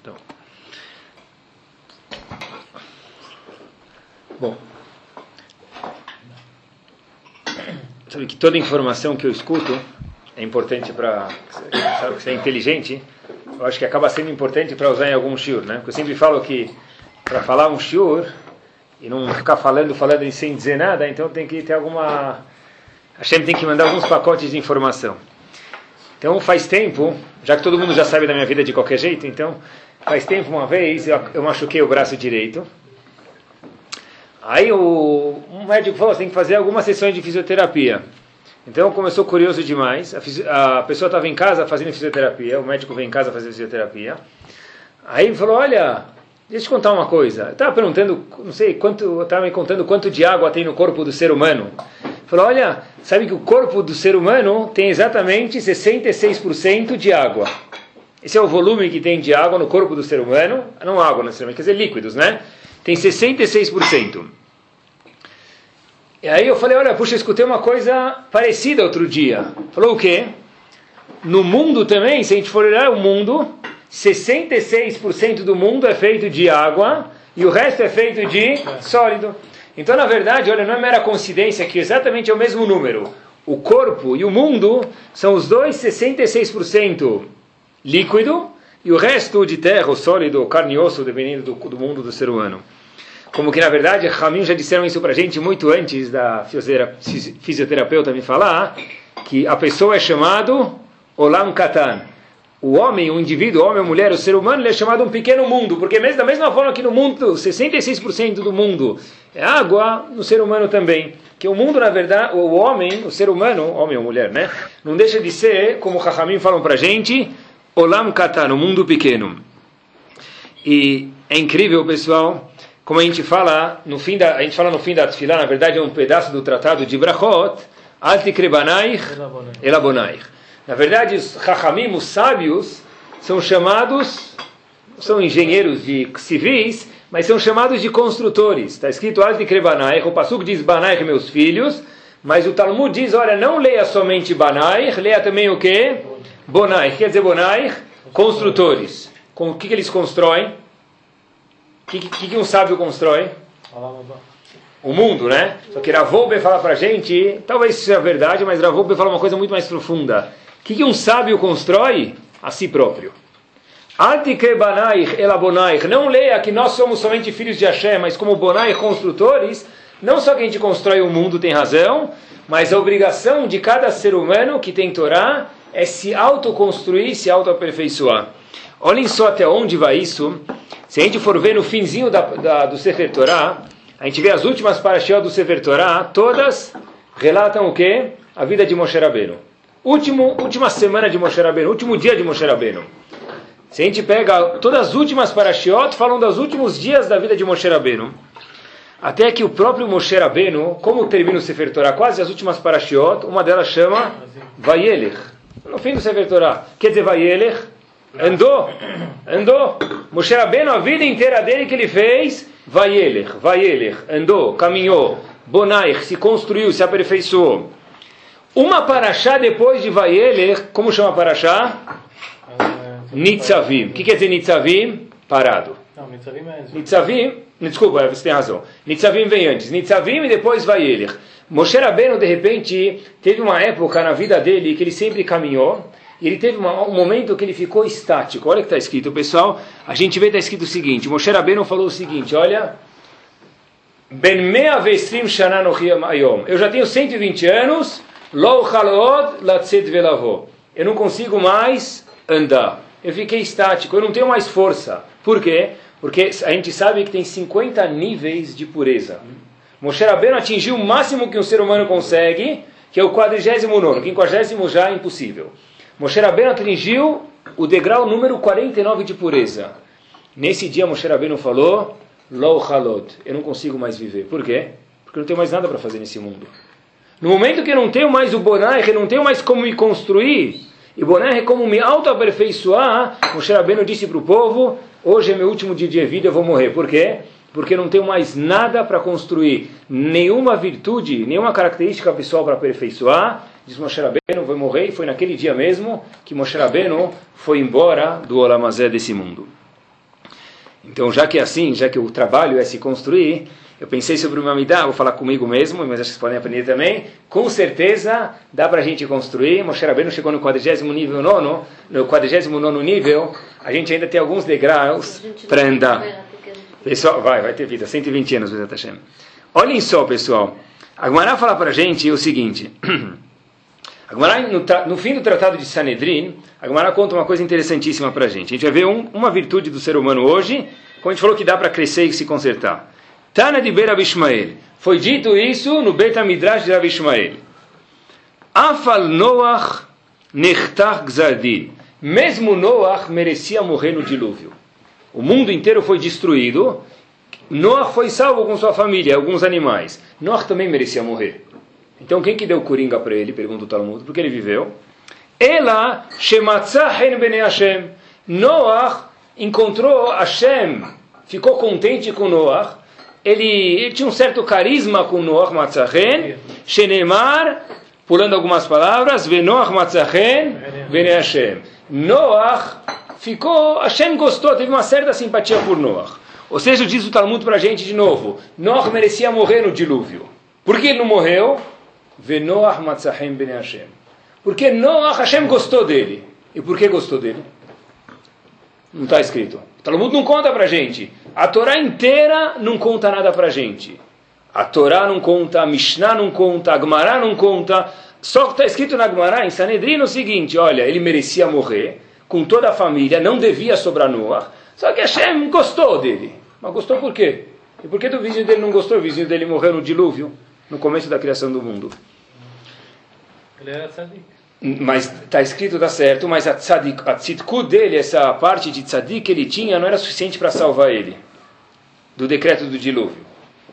Então. Bom. Sabe que toda informação que eu escuto é importante para. Sabe que você é inteligente? Eu acho que acaba sendo importante para usar em algum shiur, né? Porque eu sempre falo que para falar um shiur e não ficar falando, falando sem dizer nada, então tem que ter alguma. Hashem tem que mandar alguns pacotes de informação. Então faz tempo, já que todo mundo já sabe da minha vida de qualquer jeito, então faz tempo uma vez eu, eu machuquei o braço direito. Aí o um médico falou: tem que fazer algumas sessões de fisioterapia. Então começou curioso demais. A, a pessoa estava em casa fazendo fisioterapia, o médico veio em casa fazer fisioterapia. Aí ele falou: Olha, deixa eu te contar uma coisa. Eu estava perguntando, não sei quanto, estava me contando quanto de água tem no corpo do ser humano. Falou: Olha, sabe que o corpo do ser humano tem exatamente 66% de água. Esse é o volume que tem de água no corpo do ser humano. Não água necessariamente, quer dizer líquidos, né? Tem 66%. E aí eu falei, olha, puxa, escutei uma coisa parecida outro dia. Falou o quê? No mundo também, se a gente for olhar o mundo, 66% do mundo é feito de água e o resto é feito de sólido. Então, na verdade, olha, não é mera coincidência que exatamente é o mesmo número. O corpo e o mundo são os dois 66% líquido e o resto de terra, sólido, carne e osso, dependendo do, do mundo do ser humano. Como que, na verdade, Ramin já disseram isso para a gente muito antes da fisioterapeuta me falar, que a pessoa é chamado Olam Katan. O homem, o indivíduo, o homem, a mulher, o ser humano, ele é chamado um pequeno mundo, porque mesmo, da mesma forma que no mundo, 66% do mundo é água, no ser humano também. Que o mundo, na verdade, o homem, o ser humano, homem ou mulher, né? Não deixa de ser, como Rahamim falam para a gente, Olam Katan, o mundo pequeno. E é incrível, pessoal, como a gente fala no fim da a gente fala no fim da Tfilah, na verdade é um pedaço do tratado de Brachot, Altikrebanaich Elabonaich. Na verdade, os Chachamim, os sábios, são chamados, são engenheiros de civis, mas são chamados de construtores. Está escrito Altikrebanaich, o Pasuk diz Banaich, meus filhos, mas o Talmud diz, olha, não leia somente Banaich, leia também o quê? Bonaich. Quer dizer Bonaich? Construtores. Com o que, que eles constroem? O que, que, que, um sábio constrói? O mundo, né? Só que Ravolbe fala pra gente, talvez isso seja verdade, mas Ravolbe fala uma coisa muito mais profunda. O que, que um sábio constrói? A si próprio. Não leia que nós somos somente filhos de Hashem, mas como Bonai construtores, não só que a gente constrói o mundo tem razão, mas a obrigação de cada ser humano que tem Torá é se autoconstruir, se autoaperfeiçoar. Olhem só até onde vai isso. Se a gente for ver no finzinho da, da, do Sefer Torah, a gente vê as últimas parashiot do Sefer Torah, todas relatam o quê? A vida de Moshe Rabbeinu. Último, última semana de Moshe Rabbeinu, último dia de Moshe Rabbeinu. Se a gente pega todas as últimas parashiot, falam dos últimos dias da vida de Moshe Rabbeinu. Até que o próprio Moshe Rabbeinu, como termina o Sefer Torah, quase as últimas parashiot, uma delas chama Vayelech. No fim do Sefer Torah. Quer dizer Vayelech? Andou, andou. Moshe Rabbeinu, a vida inteira dele que ele fez, Vayelech, Vayelech, andou, caminhou, Bonaich, se construiu, se aperfeiçoou. Uma paraxá depois de Vayelech, como chama paraxá? Nitzavim. O que quer dizer Nitzavim? Parado. Não, Nitzavim é Nitzavim, desculpa, você tem razão. Nitzavim vem antes. Nitzavim e depois Vayelech. Moshe Rabbeinu, de repente, teve uma época na vida dele que ele sempre caminhou, ele teve uma, um momento que ele ficou estático. Olha o que está escrito, pessoal. A gente vê está escrito o seguinte: Moshe Rabbeinu falou o seguinte: olha. Ben mea vestrim ayom. Eu já tenho 120 anos. Lo halod latzet velavo. Eu não consigo mais andar. Eu fiquei estático. Eu não tenho mais força. Por quê? Porque a gente sabe que tem 50 níveis de pureza. Moshe Rabbeinu atingiu o máximo que um ser humano consegue, que é o quadrigésimo nono. Quinquagésimo já é impossível. Moshe Rabbeinu atingiu o degrau número 49 de pureza. Nesse dia Moshe Rabbeinu falou, Lo halod, eu não consigo mais viver. Por quê? Porque eu não tenho mais nada para fazer nesse mundo. No momento que eu não tenho mais o Bonai, eu não tenho mais como me construir, e Bonai é como me auto-aperfeiçoar, Moshe Rabbeinu disse para o povo, hoje é meu último dia de vida, eu vou morrer. Por quê? Porque não tenho mais nada para construir, nenhuma virtude, nenhuma característica pessoal para aperfeiçoar, diz Moshe Rabbeinu, vai morrer, e foi naquele dia mesmo que Moshe Rabbeinu foi embora do Olamazé desse mundo. Então, já que é assim, já que o trabalho é se construir, eu pensei sobre uma midá, vou falar comigo mesmo, mas acho que vocês podem aprender também. Com certeza dá para a gente construir. Moshe Rabbeinu chegou no 40 nível nono, no 49 nível, a gente ainda tem alguns degraus para andar. Pessoal, vai, vai ter vida, 120 anos, Bezat Hashem. Olhem só, pessoal. A Gemara fala para a gente o seguinte. A no, no, fim do tratado de Sanedrin, a conta uma coisa interessantíssima para a gente. A gente vai ver um, uma virtude do ser humano hoje, como a gente falou que dá para crescer e se consertar. Tana de Beira Ishmael. Foi dito isso no Beta Midrash de Rav Ishmael. Afal Noach Nechtach Gzardin. Mesmo Noach merecia morrer no dilúvio. O mundo inteiro foi destruído. Noach foi salvo com sua família, alguns animais. Noach também merecia morrer. Então quem que deu coringa para ele? Pergunta o Talmud. Porque ele viveu. Ela Shematzah Bene Hashem. Noach encontrou Hashem, ficou contente com Noach ele, ele tinha um certo carisma com Noach Matzachen, Shenemar, pulando algumas palavras, Venoach Matzachen, Vene Hashem. Noach ficou, Hashem gostou, teve uma certa simpatia por Noach. Ou seja, diz o Talmud para a gente de novo, Noach merecia morrer no dilúvio. Por que ele não morreu? Venoach Matzachen Bene Hashem. Porque Noach, Hashem gostou dele. E por que gostou dele? Não está escrito. Talmud não conta para a gente. A Torá inteira não conta nada para a gente. A Torá não conta, a Mishnah não conta, a Gemara não conta. Só que está escrito na Gemara, em Sanedrin, o seguinte, olha, ele merecia morrer, com toda a família, não devia sobrar Noah, só que Hashem gostou dele. Mas gostou por quê? E por que do vizinho dele não gostou? O vizinho dele morreu no dilúvio, no começo da criação do mundo. Ele era tzadik. Mas está escrito, está certo, mas a, tzadik, a tzidku dele, essa parte de tzadik que ele tinha, não era suficiente para salvar ele do decreto do dilúvio.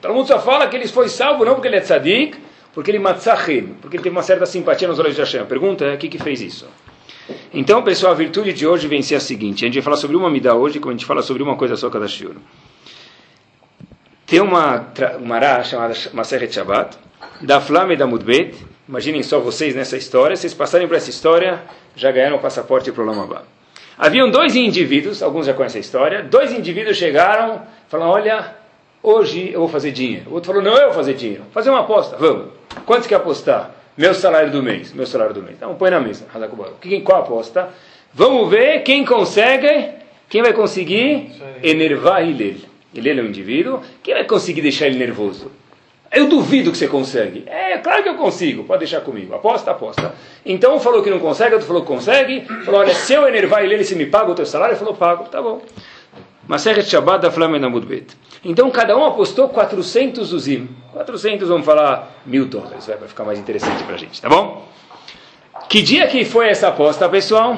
Todo mundo só fala que ele foi salvo não porque ele é tzadik, porque ele matzahim, porque ele tem uma certa simpatia nos olhos de Hashem. A pergunta é, o que, que fez isso? Então, pessoal, a virtude de hoje vem ser a seguinte. A gente vai falar sobre uma midá hoje, como a gente fala sobre uma coisa só cada shiur. Tem uma, uma chamada Maseret Shabbat, da Flame da Mudbet, Imaginem só vocês nessa história. Vocês passarem por essa história, já ganharam o passaporte para o Lamabá. Haviam dois indivíduos, alguns já conhecem a história. Dois indivíduos chegaram, falaram: Olha, hoje eu vou fazer dinheiro. O outro falou: Não, eu vou fazer dinheiro. Fazer uma aposta, vamos. Quanto quer apostar? Meu salário do mês. Meu salário do mês. Então põe na mesa. Qual aposta? Vamos ver quem consegue, quem vai conseguir enervar ele. Ele é um indivíduo. Quem vai conseguir deixar ele nervoso? Eu duvido que você consegue. É, claro que eu consigo, pode deixar comigo. Aposta, aposta. Então falou que não consegue, outro falou que consegue. Falou, olha, se eu enervar ele, ele se me paga o teu salário? Ele falou, pago, tá bom. Maseret Shabbat da Flamengo Mudbet. Então cada um apostou 400 uzim. 400, vamos falar, mil dólares, vai, ficar mais interessante para a gente, tá bom? Que dia que foi essa aposta, pessoal?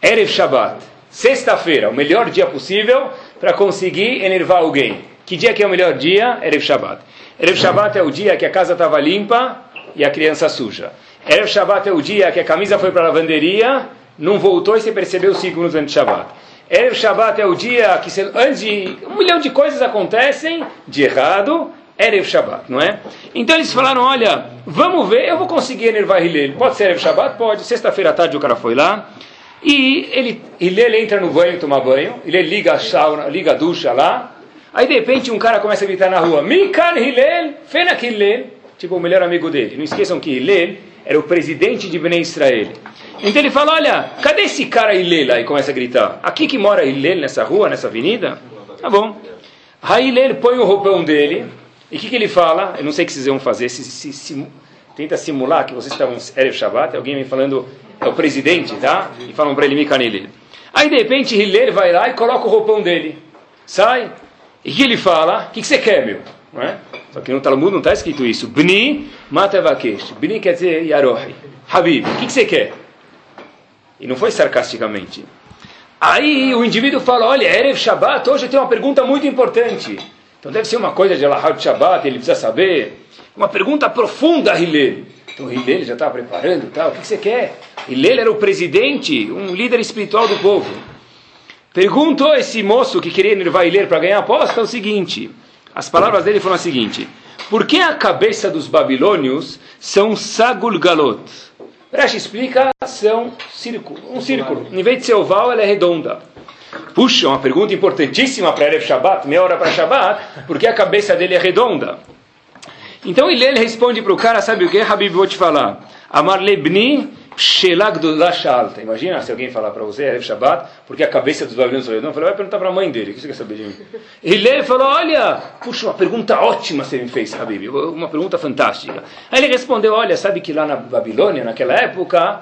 Erev Shabbat. Sexta-feira, o melhor dia possível para conseguir enervar alguém. Que dia que é o melhor dia? Erev Shabbat. Erev Shabbat é o dia que a casa estava limpa e a criança suja. Erev Shabbat é o dia que a camisa foi para a lavanderia, não voltou e você percebeu cinco minutos antes de Shabbat. Erev Shabbat é o dia que você, antes de um milhão de coisas acontecem de errado, Erev Shabbat, não é? Então eles falaram, olha, vamos ver, eu vou conseguir enervar Hillel. Pode ser Erev Shabbat? Pode. Sexta-feira à tarde o cara foi lá. E ele, Hillel entra no banho tomar banho. Ele liga a sauna, liga a ducha lá. Aí de repente um cara começa a gritar na rua: Mikan Hillel, Fenak Hillel, tipo o melhor amigo dele. Não esqueçam que Hillel era o presidente de Bnei Israel. Então ele fala: Olha, cadê esse cara Hillel? Aí começa a gritar: Aqui que mora Hillel nessa rua, nessa avenida? Tá bom. Aí Hillel põe o roupão dele. E o que, que ele fala? Eu não sei o que vocês vão fazer. Se, se, se, tenta simular que vocês estavam Erev Shabbat. Alguém vem falando: É o presidente, tá? E falam para ele: Mikan Hillel. Aí de repente Hillel vai lá e coloca o roupão dele. Sai. E que ele fala? O que, que você quer, meu? Não é? Só que no Talmud não está escrito isso. Bni matavakesh. Bni quer dizer Yarohi. Habib, o que, que você quer? E não foi sarcasticamente. Aí o indivíduo fala, olha, Erev Shabbat, hoje tenho uma pergunta muito importante. Então deve ser uma coisa de Alahar Shabbat, ele precisa saber. Uma pergunta profunda, Hillel. Então Hillel já estava preparando, tal. o que, que você quer? Hillel era o presidente, um líder espiritual do povo. Perguntou esse moço que queria enervar ler para ganhar aposta o seguinte: as palavras dele foram as seguintes: Por que a cabeça dos babilônios são sagul galot? Rashi explica, são círculo, um círculo. Em vez de ser oval, ela é redonda. Puxa, uma pergunta importantíssima para Erev Shabbat, meia hora para Shabbat, porque a cabeça dele é redonda. Então ele responde para o cara, sabe o que, Habib, vou te falar. Amar lebni shelag do alta. Imagina se alguém falar para você, Erev Shabbat, porque a cabeça dos babilônios é redonda. Falei, vai perguntar para a mãe dele, o que você quer saber de mim? Ele falou, olha, puxa, uma pergunta ótima você me fez, Habib, uma pergunta fantástica. Aí ele respondeu, olha, sabe que lá na Babilônia, naquela época,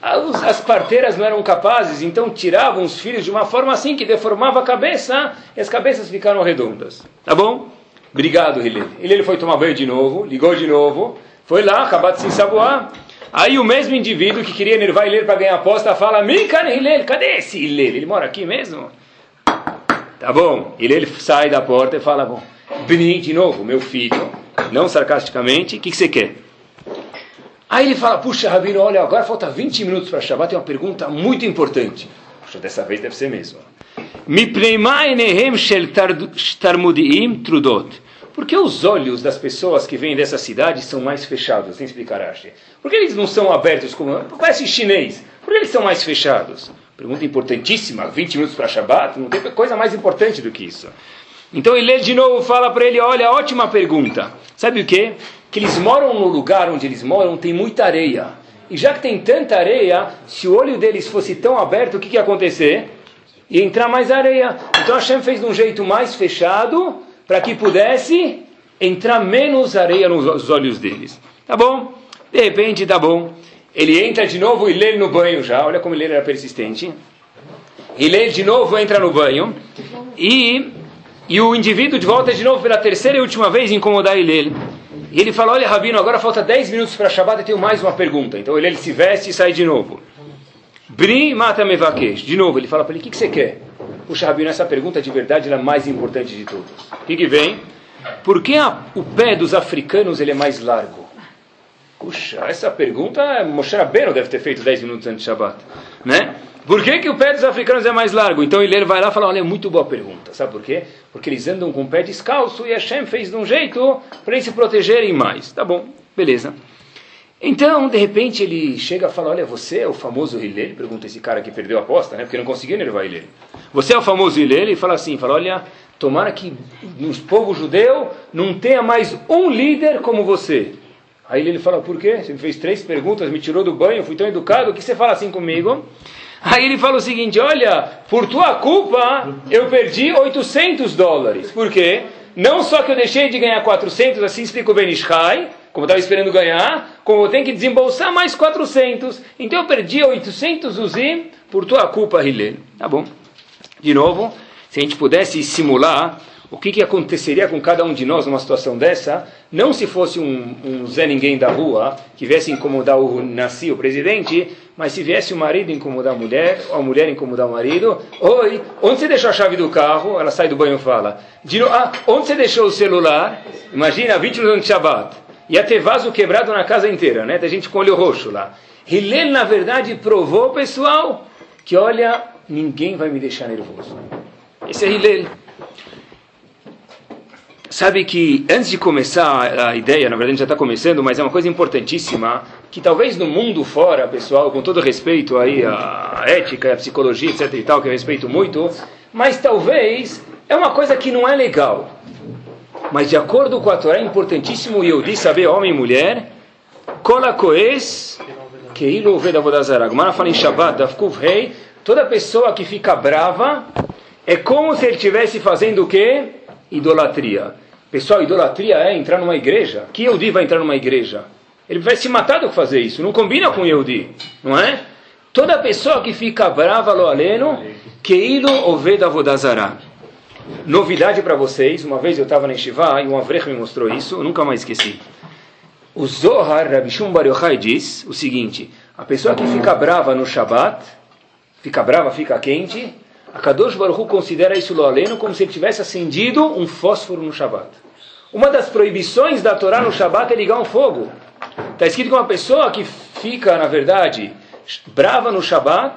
as parteiras não eram capazes, então tiravam os filhos de uma forma assim que deformava a cabeça e as cabeças ficaram redondas. Tá bom? Obrigado, Hillel. Ele foi tomar banho de novo, ligou de novo, foi lá, acabou de se ensaboar. Aí o mesmo indivíduo que queria enervar Hillel para ganhar aposta fala: Mikan Hillel, cadê esse Hillel? Ele mora aqui mesmo? Tá bom. Hillel sai da porta e fala: Bom, Bni, de novo, meu filho, não sarcasticamente, o que, que você quer? Aí ele fala, puxa, Rabino, olha, agora falta 20 minutos para Shabbat, tem uma pergunta muito importante. Puxa, dessa vez deve ser mesmo. Por que os olhos das pessoas que vêm dessa cidade são mais fechados? Sem explicar, Ashi. Por que eles não são abertos como... Parece chinês. Por que eles são mais fechados? Pergunta importantíssima. 20 minutos para Shabbat? Não tem coisa mais importante do que isso. Então ele de novo fala para ele, olha, ótima pergunta. Sabe o que? que eles moram no lugar onde eles moram tem muita areia. E já que tem tanta areia, se o olho deles fosse tão aberto, o que, que ia acontecer? Ia entrar mais areia. Então Hashem fez de um jeito mais fechado para que pudesse entrar menos areia nos olhos deles. Tá bom? De repente, tá bom. Ele entra de novo e lê no banho já. Olha como ele era persistente. E lê de novo, entra no banho. E, e o indivíduo de volta de novo pela terceira e última vez incomodar ele. E ele fala, olha Rabino, agora falta 10 minutos para Shabbat e tenho mais uma pergunta. Então ele, ele se veste e sai de novo. Bri mata mevakesh. De novo, ele fala para ele, o que, que você quer? Puxa, Rabino, essa pergunta de verdade é a mais importante de todas. O que, que vem? Por que a, o pé dos africanos ele é mais largo? Puxa, essa pergunta Moshe Rabbeinu deve ter feito 10 minutos antes de Shabbat. Né? Por que, que o pé dos africanos é mais largo? Então ele vai lá e fala, olha, é muito boa pergunta. Sabe por quê? Porque eles andam com o pé descalço e Hashem fez de um jeito para eles se protegerem mais. Tá bom, beleza. Então, de repente, ele chega e fala, olha, você é o famoso Hillel? Pergunta esse cara que perdeu a aposta, né? Porque não conseguiu enervar Hillel. Você é o famoso Hillel? E fala assim, fala, olha, tomara que no povo judeu não tenha mais um líder como você. Aí ele fala, por quê? Você me fez três perguntas, me tirou do banho, fui tão educado, o que você fala assim comigo? Aí ele fala o seguinte: Olha, por tua culpa eu perdi 800 dólares. Por quê? Não só que eu deixei de ganhar 400, assim explica o Benishai, como estava esperando ganhar, como eu tenho que desembolsar mais 400. Então eu perdi 800 uzim por tua culpa, Hillel. Tá bom. De novo, se a gente pudesse simular o que, que aconteceria com cada um de nós numa situação dessa, não se fosse um, um Zé Ninguém da rua que viesse incomodar o Nasci, o presidente, mas se viesse o marido incomodar a mulher, ou a mulher incomodar o marido, oi, onde você deixou a chave do carro? Ela sai do banho e fala, ah, onde você deixou o celular? Imagina, 20 minutos de Shabbat. Ia ter vaso quebrado na casa inteira, né? Tem gente com olho roxo lá. Hillel, na verdade, provou, pessoal, que olha, ninguém vai me deixar nervoso. Esse é Hillel. Sabe que antes de começar a ideia, na verdade já está começando, mas é uma coisa importantíssima, que talvez no mundo fora, pessoal, com todo respeito aí à ética, à psicologia, etc e tal, que eu respeito muito, mas talvez é uma coisa que não é legal. Mas de acordo com a Torá é importantíssimo eu disse saber homem e mulher, kola koes, keilo vedavodazara. Gmara fala em Shabbat, dafkuv rei, toda pessoa que fica brava é como se ele estivesse fazendo o quê? idolatria. Pessoal, idolatria é entrar numa igreja. Que Yehudi vai entrar numa igreja? Ele vai se matar do que fazer isso. Não combina com Yehudi, não é? Toda pessoa que fica brava, lo aleno, keilo oveda vodazara. Novidade para vocês, uma vez eu estava na Shiva e um Avrech me mostrou isso, eu nunca mais esqueci. O Zohar, Rabbi Shum Bar Yochai, diz o seguinte, a pessoa que fica brava no Shabat, fica brava, fica quente, a Kadosh Baruch Hu considera isso lo aleno como se ele tivesse acendido um fósforo no Shabat. Uma das proibições da Torá no Shabat é ligar um fogo. Está escrito que uma pessoa que fica, na verdade, brava no Shabat,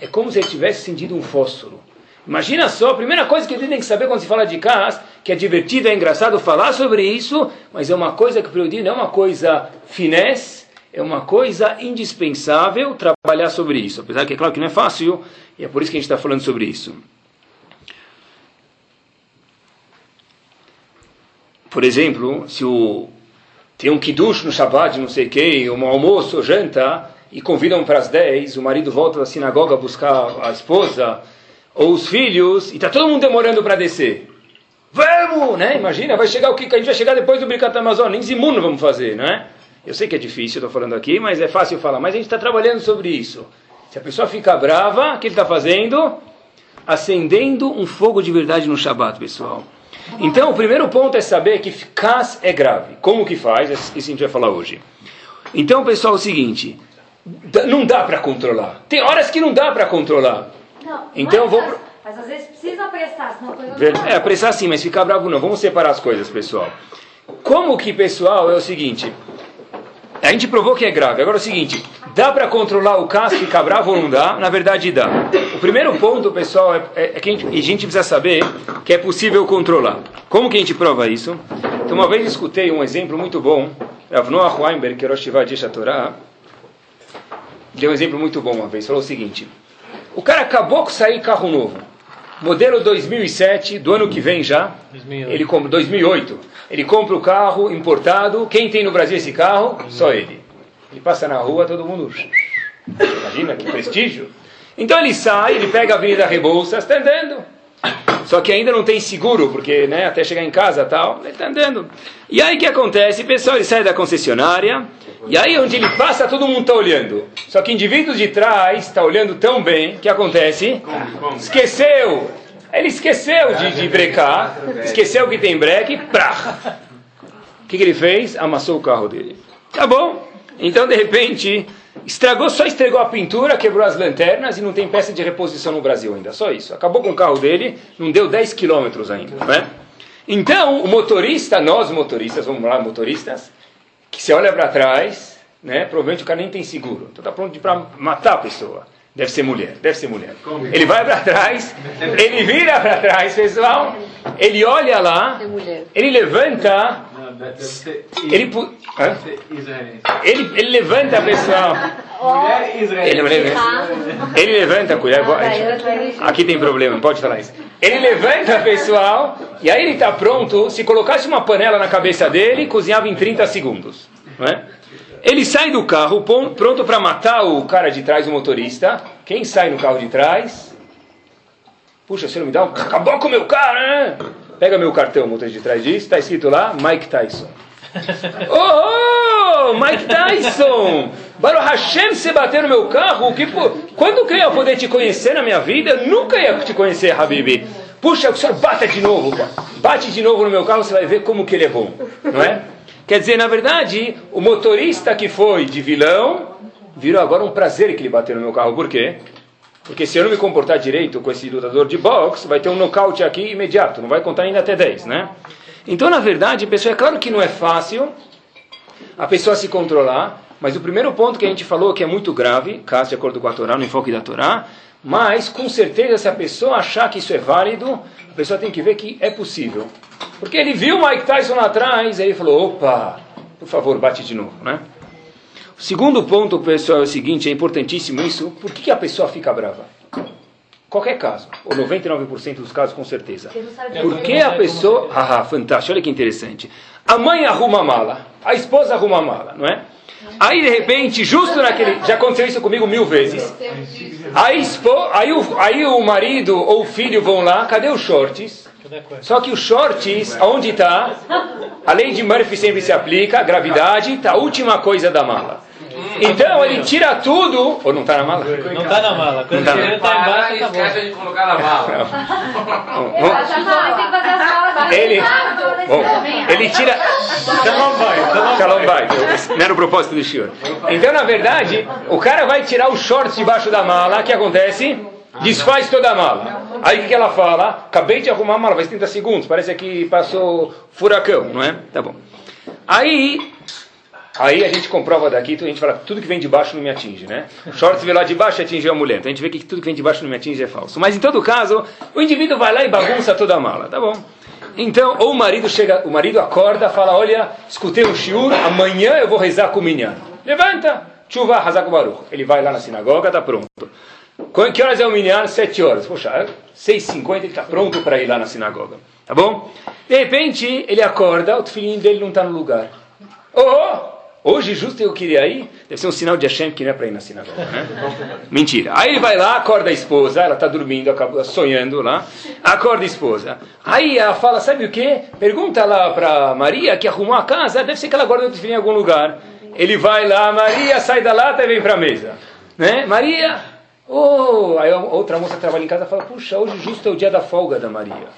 é como se ele tivesse acendido um fósforo. Imagina só, a primeira coisa que ele tem que saber quando se fala de Kas, que é divertido, é engraçado falar sobre isso, mas é uma coisa que o não é uma coisa finesse, É uma coisa indispensável trabalhar sobre isso. Apesar que é claro que não é fácil, e é por isso que a gente está falando sobre isso. Por exemplo, se o, tem um kiddush no Shabbat, não sei o que, um almoço, janta, e convidam para as 10, o marido volta da sinagoga buscar a esposa, ou os filhos, e está todo mundo demorando para descer. Vamos, né? Imagina, vai chegar o que a gente vai chegar depois do Bricat Amazon, nem zimuno vamos fazer, não é? Eu sei que é difícil, estou falando aqui, mas é fácil falar. Mas a gente está trabalhando sobre isso. Se a pessoa fica brava, o que ele está fazendo? Acendendo um fogo de verdade no Shabat, pessoal. Então, o primeiro ponto é saber que cas é grave. Como que faz? Isso a gente vai falar hoje. Então, pessoal, é o seguinte: não dá para controlar. Tem horas que não dá para controlar. Não, Então, vou- mas às vezes precisa apressar, senão a coisa Ver- É, apressar sim, mas ficar bravo não. Vamos separar as coisas, pessoal. Como que, pessoal, é o seguinte. A gente provou que é grave. Agora é o seguinte. Dá para controlar o caso, ficar bravo ou não dá? Na verdade, dá. O primeiro ponto, pessoal, é, é- é que a gente, a gente precisa saber que é possível controlar. Como que a gente prova isso? Então, uma vez eu escutei um exemplo muito bom. Rav Noah Weinberg, que é Rosh Hashanah de Torah, deu um exemplo muito bom uma vez. Falou o seguinte. O cara acabou de sair carro novo. Modelo 2007, do ano que vem já. 2008. Ele compra 2008. Ele compra o carro importado. Quem tem no Brasil esse carro? Só ele. Ele passa na rua, todo mundo. Imagina que prestígio. Então ele sai, ele pega a Avenida Rebouças, está andando. Só que ainda não tem seguro, porque né, até chegar em casa tal, ele está andando. E aí o que acontece? Pessoal, ele sai da concessionária, e aí onde ele passa, todo mundo está olhando. Só que indivíduos de trás está olhando tão bem, que acontece? Esqueceu! Ele esqueceu de, de brecar, esqueceu que tem breque, prá! O que, que ele fez? Amassou o carro dele. Tá bom. Então, de repente, estragou, só estragou a pintura, quebrou as lanternas e não tem peça de reposição no Brasil ainda. Só isso. Acabou com o carro dele, não deu 10 quilômetros ainda. Não é? Então, o motorista, nós motoristas, vamos lá, motoristas, que você olha para trás, né? Provavelmente o cara nem tem seguro. Então tá pronto para matar a pessoa. Deve ser mulher, deve ser mulher. Ele vai para trás, ele vira para trás, pessoal. Ele olha lá, ele levanta, ele, ele, ele levanta, pessoal. Ele, levanta- ele levanta, cuidado. Aqui tem problema, não pode falar isso. Ele levanta, pessoal, e aí ele está pronto. Se colocasse uma panela na cabeça dele, cozinhava em 30 segundos. Não é? Ele sai do carro, pronto para matar o cara de trás, o motorista. Quem sai no carro de trás? Puxa, você não me dá um... Acabou com o meu carro, né? Pega meu cartão, o motorista de trás diz. Está escrito lá, Mike Tyson. Oh, oh, Mike Tyson! Baruch Hashem, você bateu no meu carro? Que, Quando que eu ia poder te conhecer na minha vida? Eu nunca ia te conhecer, Habibi. Puxa, o senhor bata de novo. Bate de novo no meu carro, você vai ver como que ele é bom. Não é? Quer dizer, na verdade, o motorista que foi de vilão, virou agora um prazer que ele bateu no meu carro. Por quê? Porque se eu não me comportar direito com esse lutador de boxe, vai ter um nocaute aqui imediato, não vai contar ainda até 10, né? Então, na verdade, pessoal, é claro que não é fácil a pessoa se controlar, mas o primeiro ponto que a gente falou que é muito grave, caso de acordo com a Torá, no enfoque da Torá, mas com certeza se a pessoa achar que isso é válido, a pessoa tem que ver que é possível. Porque ele viu o Mike Tyson lá atrás, aí ele falou, opa, por favor, bate de novo, né? O segundo ponto, pessoal, é o seguinte, é importantíssimo isso, por que, que a pessoa fica brava? Qualquer caso, ou 99% dos casos, com certeza. Por que a pessoa... Ah, fantástico, olha que interessante. A mãe arruma a mala, a esposa arruma a mala, não é? Aí, de repente, justo naquele... Já aconteceu isso comigo mil vezes. Aí, expo... aí, o... aí o marido ou o filho vão lá, cadê os shorts? Só que os shorts, aonde está? A lei de Murphy sempre se aplica, gravidade, está a última coisa da mala. Então ele tira tudo, ou não está na mala? Não tá na mala. Quando Não tá você na- tá embaixo, tá esquece de colocar na mala. Ele, bom, ele tira. Shalom vai. Shalom vai. Não era o propósito do senhor. Então, na verdade, o cara vai tirar os shorts debaixo da mala. O que acontece? Desfaz toda a mala. Aí o que que ela fala? Acabei de arrumar a mala, faz 30 segundos. Parece que passou furacão, não é? Tá bom. Aí Aí a gente comprova daqui, então a gente fala tudo que vem de baixo não me atinge, né? Shorts veio lá de baixo e atingiu a mulher. Então a gente vê que tudo que vem de baixo não me atinge é falso. Mas em todo caso, o indivíduo vai lá e bagunça toda a mala, tá bom? Então, ou o marido chega, o marido acorda, fala, olha, escutei um shiur, amanhã eu vou rezar com o minyan. Levanta! Chuva Hazak Baruch. Ele vai lá na sinagoga, está pronto. Qu- Que horas é o minyan? Sete horas. Poxa, 6h50 ele está pronto para ir lá na sinagoga. Tá bom? De repente, ele acorda, o tefilim dele não está no lugar. Oh, oh! Hoje justo eu queria ir. Deve ser um sinal de Hashem que não é para ir na sinagoga, né? Mentira. Aí ele vai lá, acorda a esposa, ela está dormindo, sonhando lá. Acorda a esposa. Aí ela fala, sabe o que? Pergunta lá para Maria que arrumou a casa, deve ser que ela guarda o em algum lugar. Ele vai lá, Maria sai da lata e vem para a mesa. Né? Maria, oh! Aí outra moça que trabalha em casa fala, puxa, hoje justo é o dia da folga da Maria.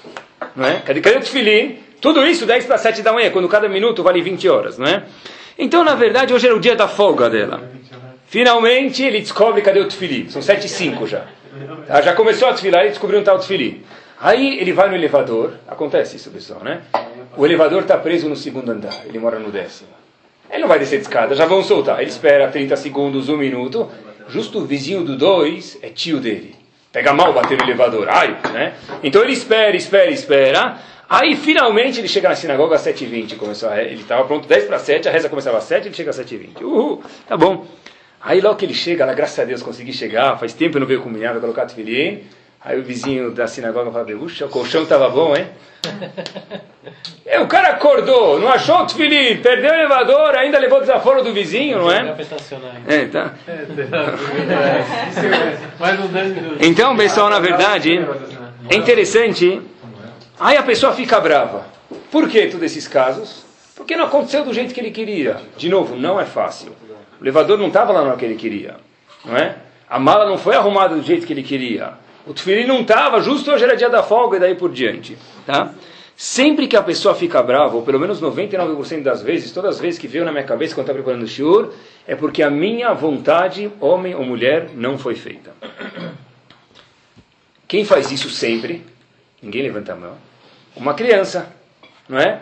Não é? Cadê, cadê o tefilim? Tudo isso 10 para 7 da manhã, quando cada minuto vale 20 horas, não é? Então, na verdade, hoje era o dia da folga dela. Finalmente, ele descobre cadê o tefilim. São 7 e 5 já. Tá? Já começou a desfilar e descobriu um tal tefilim. Aí ele vai no elevador, acontece isso, pessoal, né? O elevador está preso no segundo andar, ele mora no décimo. Ele não vai descer de escada, já vão soltar. Ele espera 30 segundos, um minuto. Justo o vizinho do 2 é tio dele. Pega mal bater no elevador. Ai, né? Então ele espera, espera, espera. Aí finalmente ele chega na sinagoga às 7h20. Começou a re... Ele estava pronto 10 para 7, a reza começava às 7, ele chega às 7h20. Uhul, tá bom. Aí logo que ele chega, lá, graças a Deus consegui chegar. Faz tempo que eu não veio com vai colocar tefilim. Aí o vizinho da sinagoga fala, puxa, o colchão estava bom, hein? É, o cara acordou, não achou o tefilim, perdeu o elevador, ainda levou desaforo do vizinho, não é? É, tá. Mais uns 10 minutos. Então, pessoal, na verdade, é interessante. Aí a pessoa fica brava. Por que todos esses casos? Porque não aconteceu do jeito que ele queria. De novo, não é fácil. O elevador não estava lá na hora que ele queria. Não é? A mala não foi arrumada do jeito que ele queria. O tefilim não estava, justo hoje era dia da folga e daí por diante. Tá? Sempre que a pessoa fica brava, ou pelo menos 99% das vezes, todas as vezes que veio na minha cabeça quando estava preparando o shiur, é porque a minha vontade, homem ou mulher, não foi feita. Quem faz isso sempre? Ninguém levanta a mão. Uma criança, não é?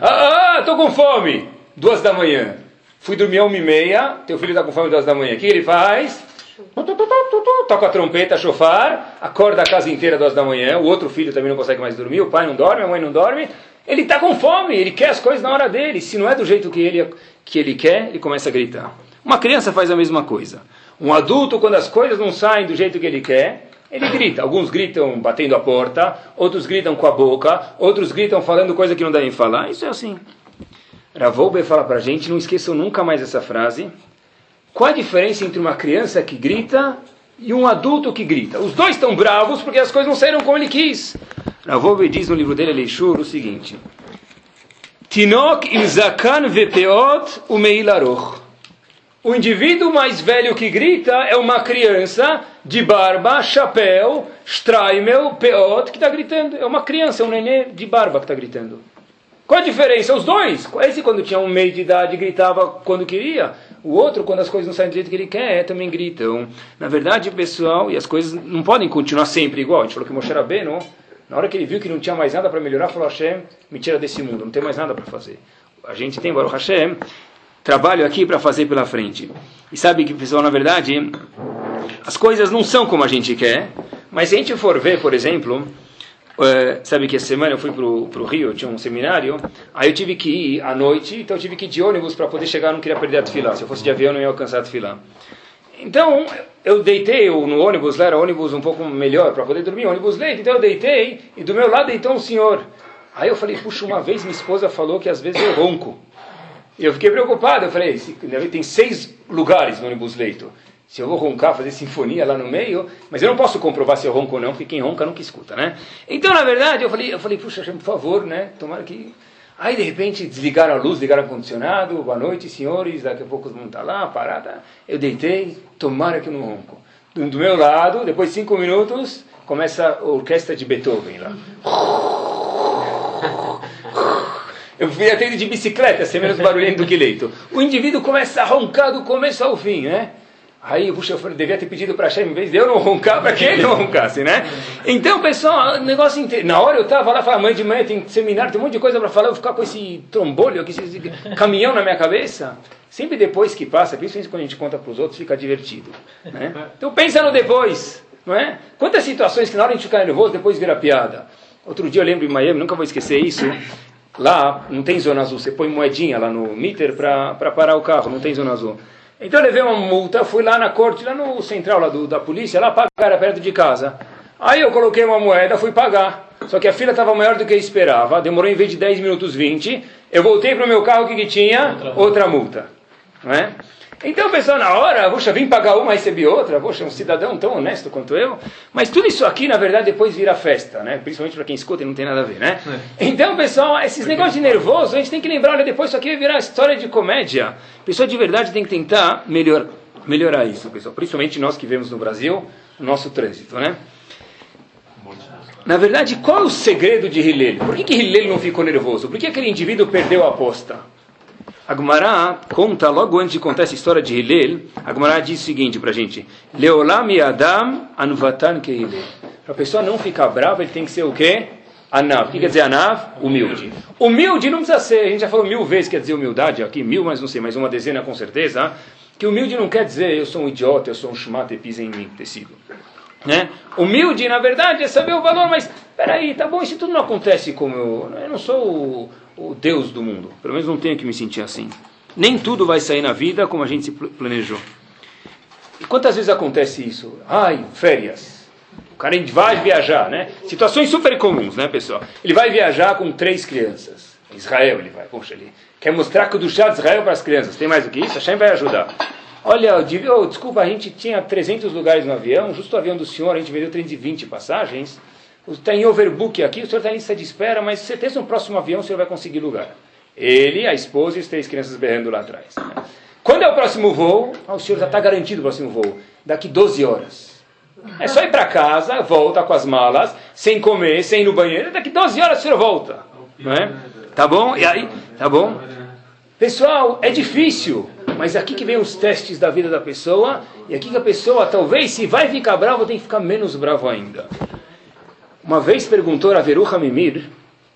Ah, ah, tô com fome! Duas da manhã. Fui dormir a uma e meia, teu filho está com fome duas da manhã. O que ele faz? Toca a trompeta, chofar, acorda a casa inteira duas da manhã, o outro filho também não consegue mais dormir, o pai não dorme, a mãe não dorme. Ele está com fome, ele quer as coisas na hora dele. Se não é do jeito que ele, que ele quer, ele começa a gritar. Uma criança faz a mesma coisa. Um adulto, quando as coisas não saem do jeito que ele quer, ele grita. Alguns gritam batendo a porta, outros gritam com a boca, outros gritam falando coisa que não devem falar. Isso é assim. Ravolbe fala para a gente, não esqueçam nunca mais essa frase. Qual a diferença entre uma criança que grita e um adulto que grita? Os dois estão bravos porque as coisas não saíram como ele quis. Ravolbe diz no livro dele, Leishur, o seguinte. Tinok im zakan vepeot umeilaroch. O indivíduo mais velho que grita é uma criança de barba, chapéu, straimel, peot, que está gritando. É uma criança, é um nenê de barba que está gritando. Qual a diferença? Os dois. Esse, quando tinha um meio de idade, gritava quando queria. O outro, quando as coisas não saem do jeito que ele quer, também gritam. Na verdade, pessoal, e as coisas não podem continuar sempre igual. A gente falou que Moshe Rabbeinu, na hora que ele viu que não tinha mais nada para melhorar, falou, Hashem, me tira desse mundo, não tem mais nada para fazer. A gente tem, Baruch Hashem, trabalho aqui para fazer pela frente. E sabe que, pessoal, na verdade, as coisas não são como a gente quer, mas se a gente for ver, por exemplo, Uh, sabe que essa semana eu fui para o Rio, tinha um seminário, aí eu tive que ir à noite, então eu tive que ir de ônibus para poder chegar, eu não queria perder a tefilá, se eu fosse de avião eu não ia alcançar a tefilá. Então, eu deitei no ônibus, lá era ônibus um pouco melhor para poder dormir, ônibus leite, então eu deitei, e do meu lado deitou um senhor. Aí eu falei, puxa, uma vez minha esposa falou que às vezes eu ronco. Eu fiquei preocupado, eu falei, tem seis lugares no ônibus leito se eu vou roncar, fazer sinfonia lá no meio, mas eu não posso comprovar se eu ronco ou não, porque quem ronca nunca escuta, né? Então, na verdade, eu falei, eu falei, puxa, por favor, né? Tomara que... Aí, de repente, desligaram a luz, ligaram o ar-condicionado, boa noite, senhores, daqui a pouco vão estar lá, parada. Eu deitei, tomara que eu não ronco. Do, do meu lado, depois de cinco minutos, começa a orquestra de Beethoven lá. Eu fui até de bicicleta, ser menos barulhento do que leito. O indivíduo começa a roncar do começo ao fim, né? Aí, puxa, eu devia ter pedido para Hashem, em vez de eu não roncar, para que ele não roncasse, né? Então, pessoal, o negócio inteiro. Na hora eu estava lá, falava, mãe de manhã tem seminário, tem um monte de coisa para falar, eu vou ficar com esse trombolho, esse caminhão na minha cabeça. Sempre depois que passa, principalmente quando a gente conta para os outros, fica divertido. Né? Então, pensa no depois, não é? Quantas situações que na hora a gente fica nervoso, depois vira piada. Outro dia eu lembro em Miami, nunca vou esquecer isso. Lá não tem zona azul, você põe moedinha lá no meter para parar o carro, não tem zona azul. Então eu levei uma multa, fui lá na corte, lá no central lá do, da polícia, lá pagar perto de casa. Aí eu coloquei uma moeda, fui pagar. Só que a fila estava maior do que eu esperava, demorou em vez de 10 minutos 20. Eu voltei para o meu carro, o que, que tinha? Outra multa. Não é? Então o pessoal na hora, poxa, vim pagar uma, recebi outra, poxa, um cidadão tão honesto quanto eu. Mas tudo isso aqui, na verdade, depois vira festa, né? Principalmente para quem escuta e não tem nada a ver, né? Então, pessoal, esses negócios de nervoso, a gente tem que lembrar, olha, depois isso aqui vai virar história de comédia. A pessoa de verdade tem que tentar melhor, melhorar isso, pessoal. Principalmente nós que vivemos no Brasil, o nosso trânsito, né? Na verdade, qual é o segredo de Hillel? Por que, que Hillel não ficou nervoso? Por que aquele indivíduo perdeu a aposta? Agmará conta, logo antes de contar essa história de Hillel, Agmará diz o seguinte para a gente: Leolam Adam anvatan que Hillel. Para a pessoa não ficar brava, ele tem que ser o quê? Anav. O que quer dizer Anav? Humilde. Humilde não precisa ser, a gente já falou mil vezes, quer dizer humildade aqui, mil, mas não sei, mais uma dezena com certeza. Que humilde não quer dizer eu sou um idiota, eu sou um shumate, pisa em mim, tecido. Né? Humilde, na verdade, é saber o valor, mas peraí, tá bom, isso tudo não acontece como eu. Eu não sou o, Deus do mundo. Pelo menos não tenho que me sentir assim. Nem tudo vai sair na vida como a gente se planejou. E quantas vezes acontece isso? Ai, férias. O cara vai viajar, né? Situações super comuns, né, pessoal? Ele vai viajar com três crianças. Israel ele vai, poxa, ele quer mostrar que o chá de Israel para as crianças. Tem mais do que isso? Hashem vai ajudar. Olha, oh, desculpa, a gente tinha 300 lugares no avião, justo o avião do senhor, a gente vendeu 320 passagens. Está em overbook aqui, o senhor está em lista de espera, mas certeza no próximo avião o senhor vai conseguir lugar. Ele, a esposa e as três crianças berrando lá atrás. Quando é o próximo voo? Ah, o senhor já está garantido o próximo voo. Daqui 12 horas. É só ir para casa, volta com as malas, sem comer, sem ir no banheiro, daqui 12 horas o senhor volta. Não é? Tá bom? E aí? Tá bom? Pessoal, é difícil. Mas aqui que vem os testes da vida da pessoa, e aqui que a pessoa, talvez, se vai ficar bravo, tem que ficar menos bravo ainda. Uma vez perguntou a Veruha Mimir,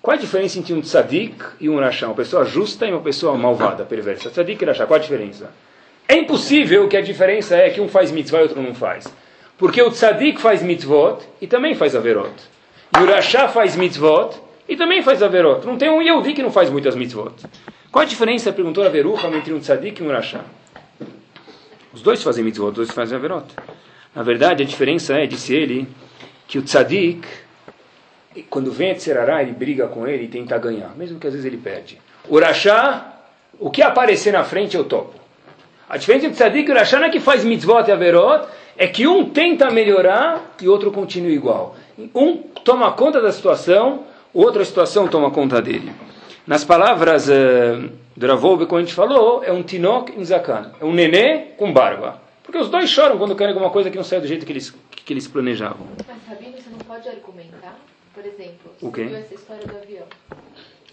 qual a diferença entre um tzadik e um rachá? Uma pessoa justa e uma pessoa malvada, perversa. Tzadik e rachá, qual a diferença? É impossível que a diferença é que um faz mitzvah e outro não faz. Porque o tzadik faz mitzvot e também faz averot. E o rachá faz mitzvot e também faz averot. Não tem um Yehudi que não faz muitas mitzvot. Qual a diferença, perguntou a Veruha, entre um tzadik e um rachá? Os dois fazem mitzvot, os dois fazem averot. Na verdade, a diferença é, disse ele, que o tzadik, quando vem a Tzerará, ele briga com ele e tenta ganhar, mesmo que às vezes ele perde. O rachá, o que aparecer na frente eu topo. A diferença entre tzadik e o rachá não é que faz mitzvot e averot, é que um tenta melhorar e o outro continua igual. Um toma conta da situação, outra situação toma conta dele. Nas palavras uh, do Ravolbe, como a gente falou, é um tinok em zakan. É um nenê com barba. Porque os dois choram quando querem alguma coisa que não sai do jeito que eles, que eles planejavam. Mas, Rabino, você não pode argumentar? Por exemplo, o quê? viu essa história do avião.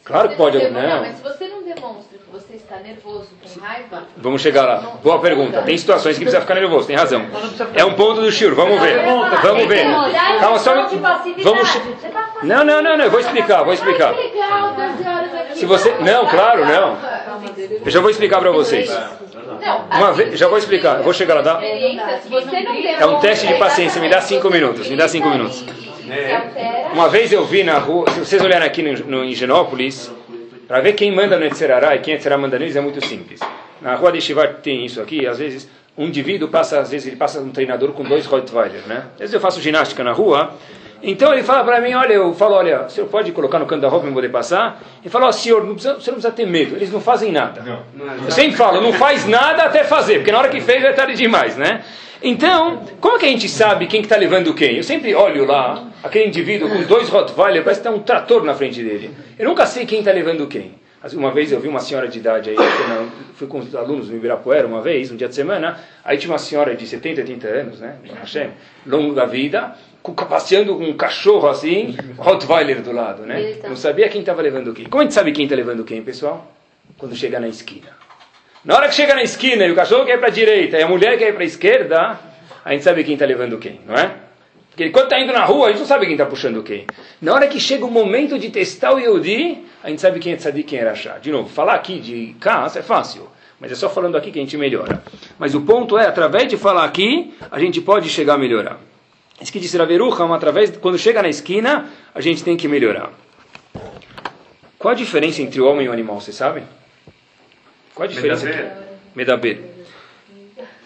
Claro que pode, não. não. Mas se você não demonstra que você está nervoso, com raiva... Vamos chegar lá. Boa pergunta. Tem situações que precisa ficar nervoso, tem razão. É um ponto do Shur, vamos ver. Vamos ver. Calma só. Vamos... Não, não, não, não, eu vou explicar, vou explicar. Se você... Não, claro, não. Eu já vou explicar para vocês. Uma vez, já vou explicar, vou chegar lá, tá? É um teste de paciência, me dá cinco minutos, me dá cinco minutos. Uma vez eu vi na rua, se vocês olharem aqui no, no, em Genópolis, para ver quem manda no Etzerará e quem Etzerará manda neles é muito simples. Na rua de Shivar tem isso aqui, às vezes um indivíduo passa, às vezes ele passa um treinador com dois Rottweiler, né? Às vezes eu faço ginástica na rua, então ele fala para mim, olha, eu falo, olha, o senhor pode colocar no canto da roupa para poder passar? Ele fala, ó, oh, senhor, não precisa, você não precisa ter medo, eles não fazem nada. Eu sempre falo, não faz nada até fazer, porque na hora que fez é tarde demais, né? Então, como que a gente sabe quem está que tá levando quem? Eu sempre olho lá, aquele indivíduo com dois Rottweiler, parece que tem um trator na frente dele. Eu nunca sei quem está levando quem. Uma vez eu vi uma senhora de idade aí, fui com os alunos no Ibirapuera uma vez, um dia de semana, aí tinha uma senhora de 70, 80 anos, né, Hashem, longo da vida, passeando com um cachorro assim, Rottweiler do lado, né? Não sabia quem estava levando quem. Como a gente sabe quem está levando quem, pessoal? Quando chega na esquina. Na hora que chega na esquina e o cachorro quer ir para a direita e a mulher quer ir para a esquerda, a gente sabe quem está levando quem, não é? Porque quando está indo na rua, a gente não sabe quem está puxando quem. Na hora que chega o momento de testar o Yehudi, a gente sabe quem é tzadik e quem é rachá. De novo, falar aqui de casa é fácil, mas é só falando aqui que a gente melhora. Mas o ponto é, através de falar aqui, a gente pode chegar a melhorar. Isso que disse Raverucham, através, quando chega na esquina, a gente tem que melhorar. Qual a diferença entre o homem e o animal, vocês sabem? Qual a diferença? Medaber.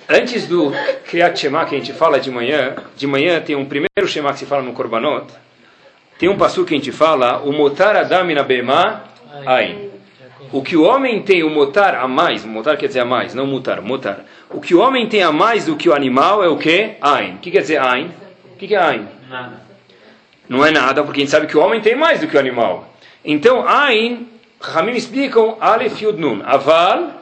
Antes do Kriyat Shema que a gente fala de manhã, de manhã tem um primeiro Shema que se fala no Korbanot, tem um passo que a gente fala, o Motar Adamina Bema Ain. O que o homem tem, o motar a mais, motar quer dizer a mais, não mutar, motar. O que o homem tem a mais do que o animal é o que? Ain. O que quer dizer Ain? O que é Ain? Nada. Não é nada, porque a gente sabe que o homem tem mais do que o animal. Então, Ain, Ramim explicam, Aleph Yud Nun, Aval,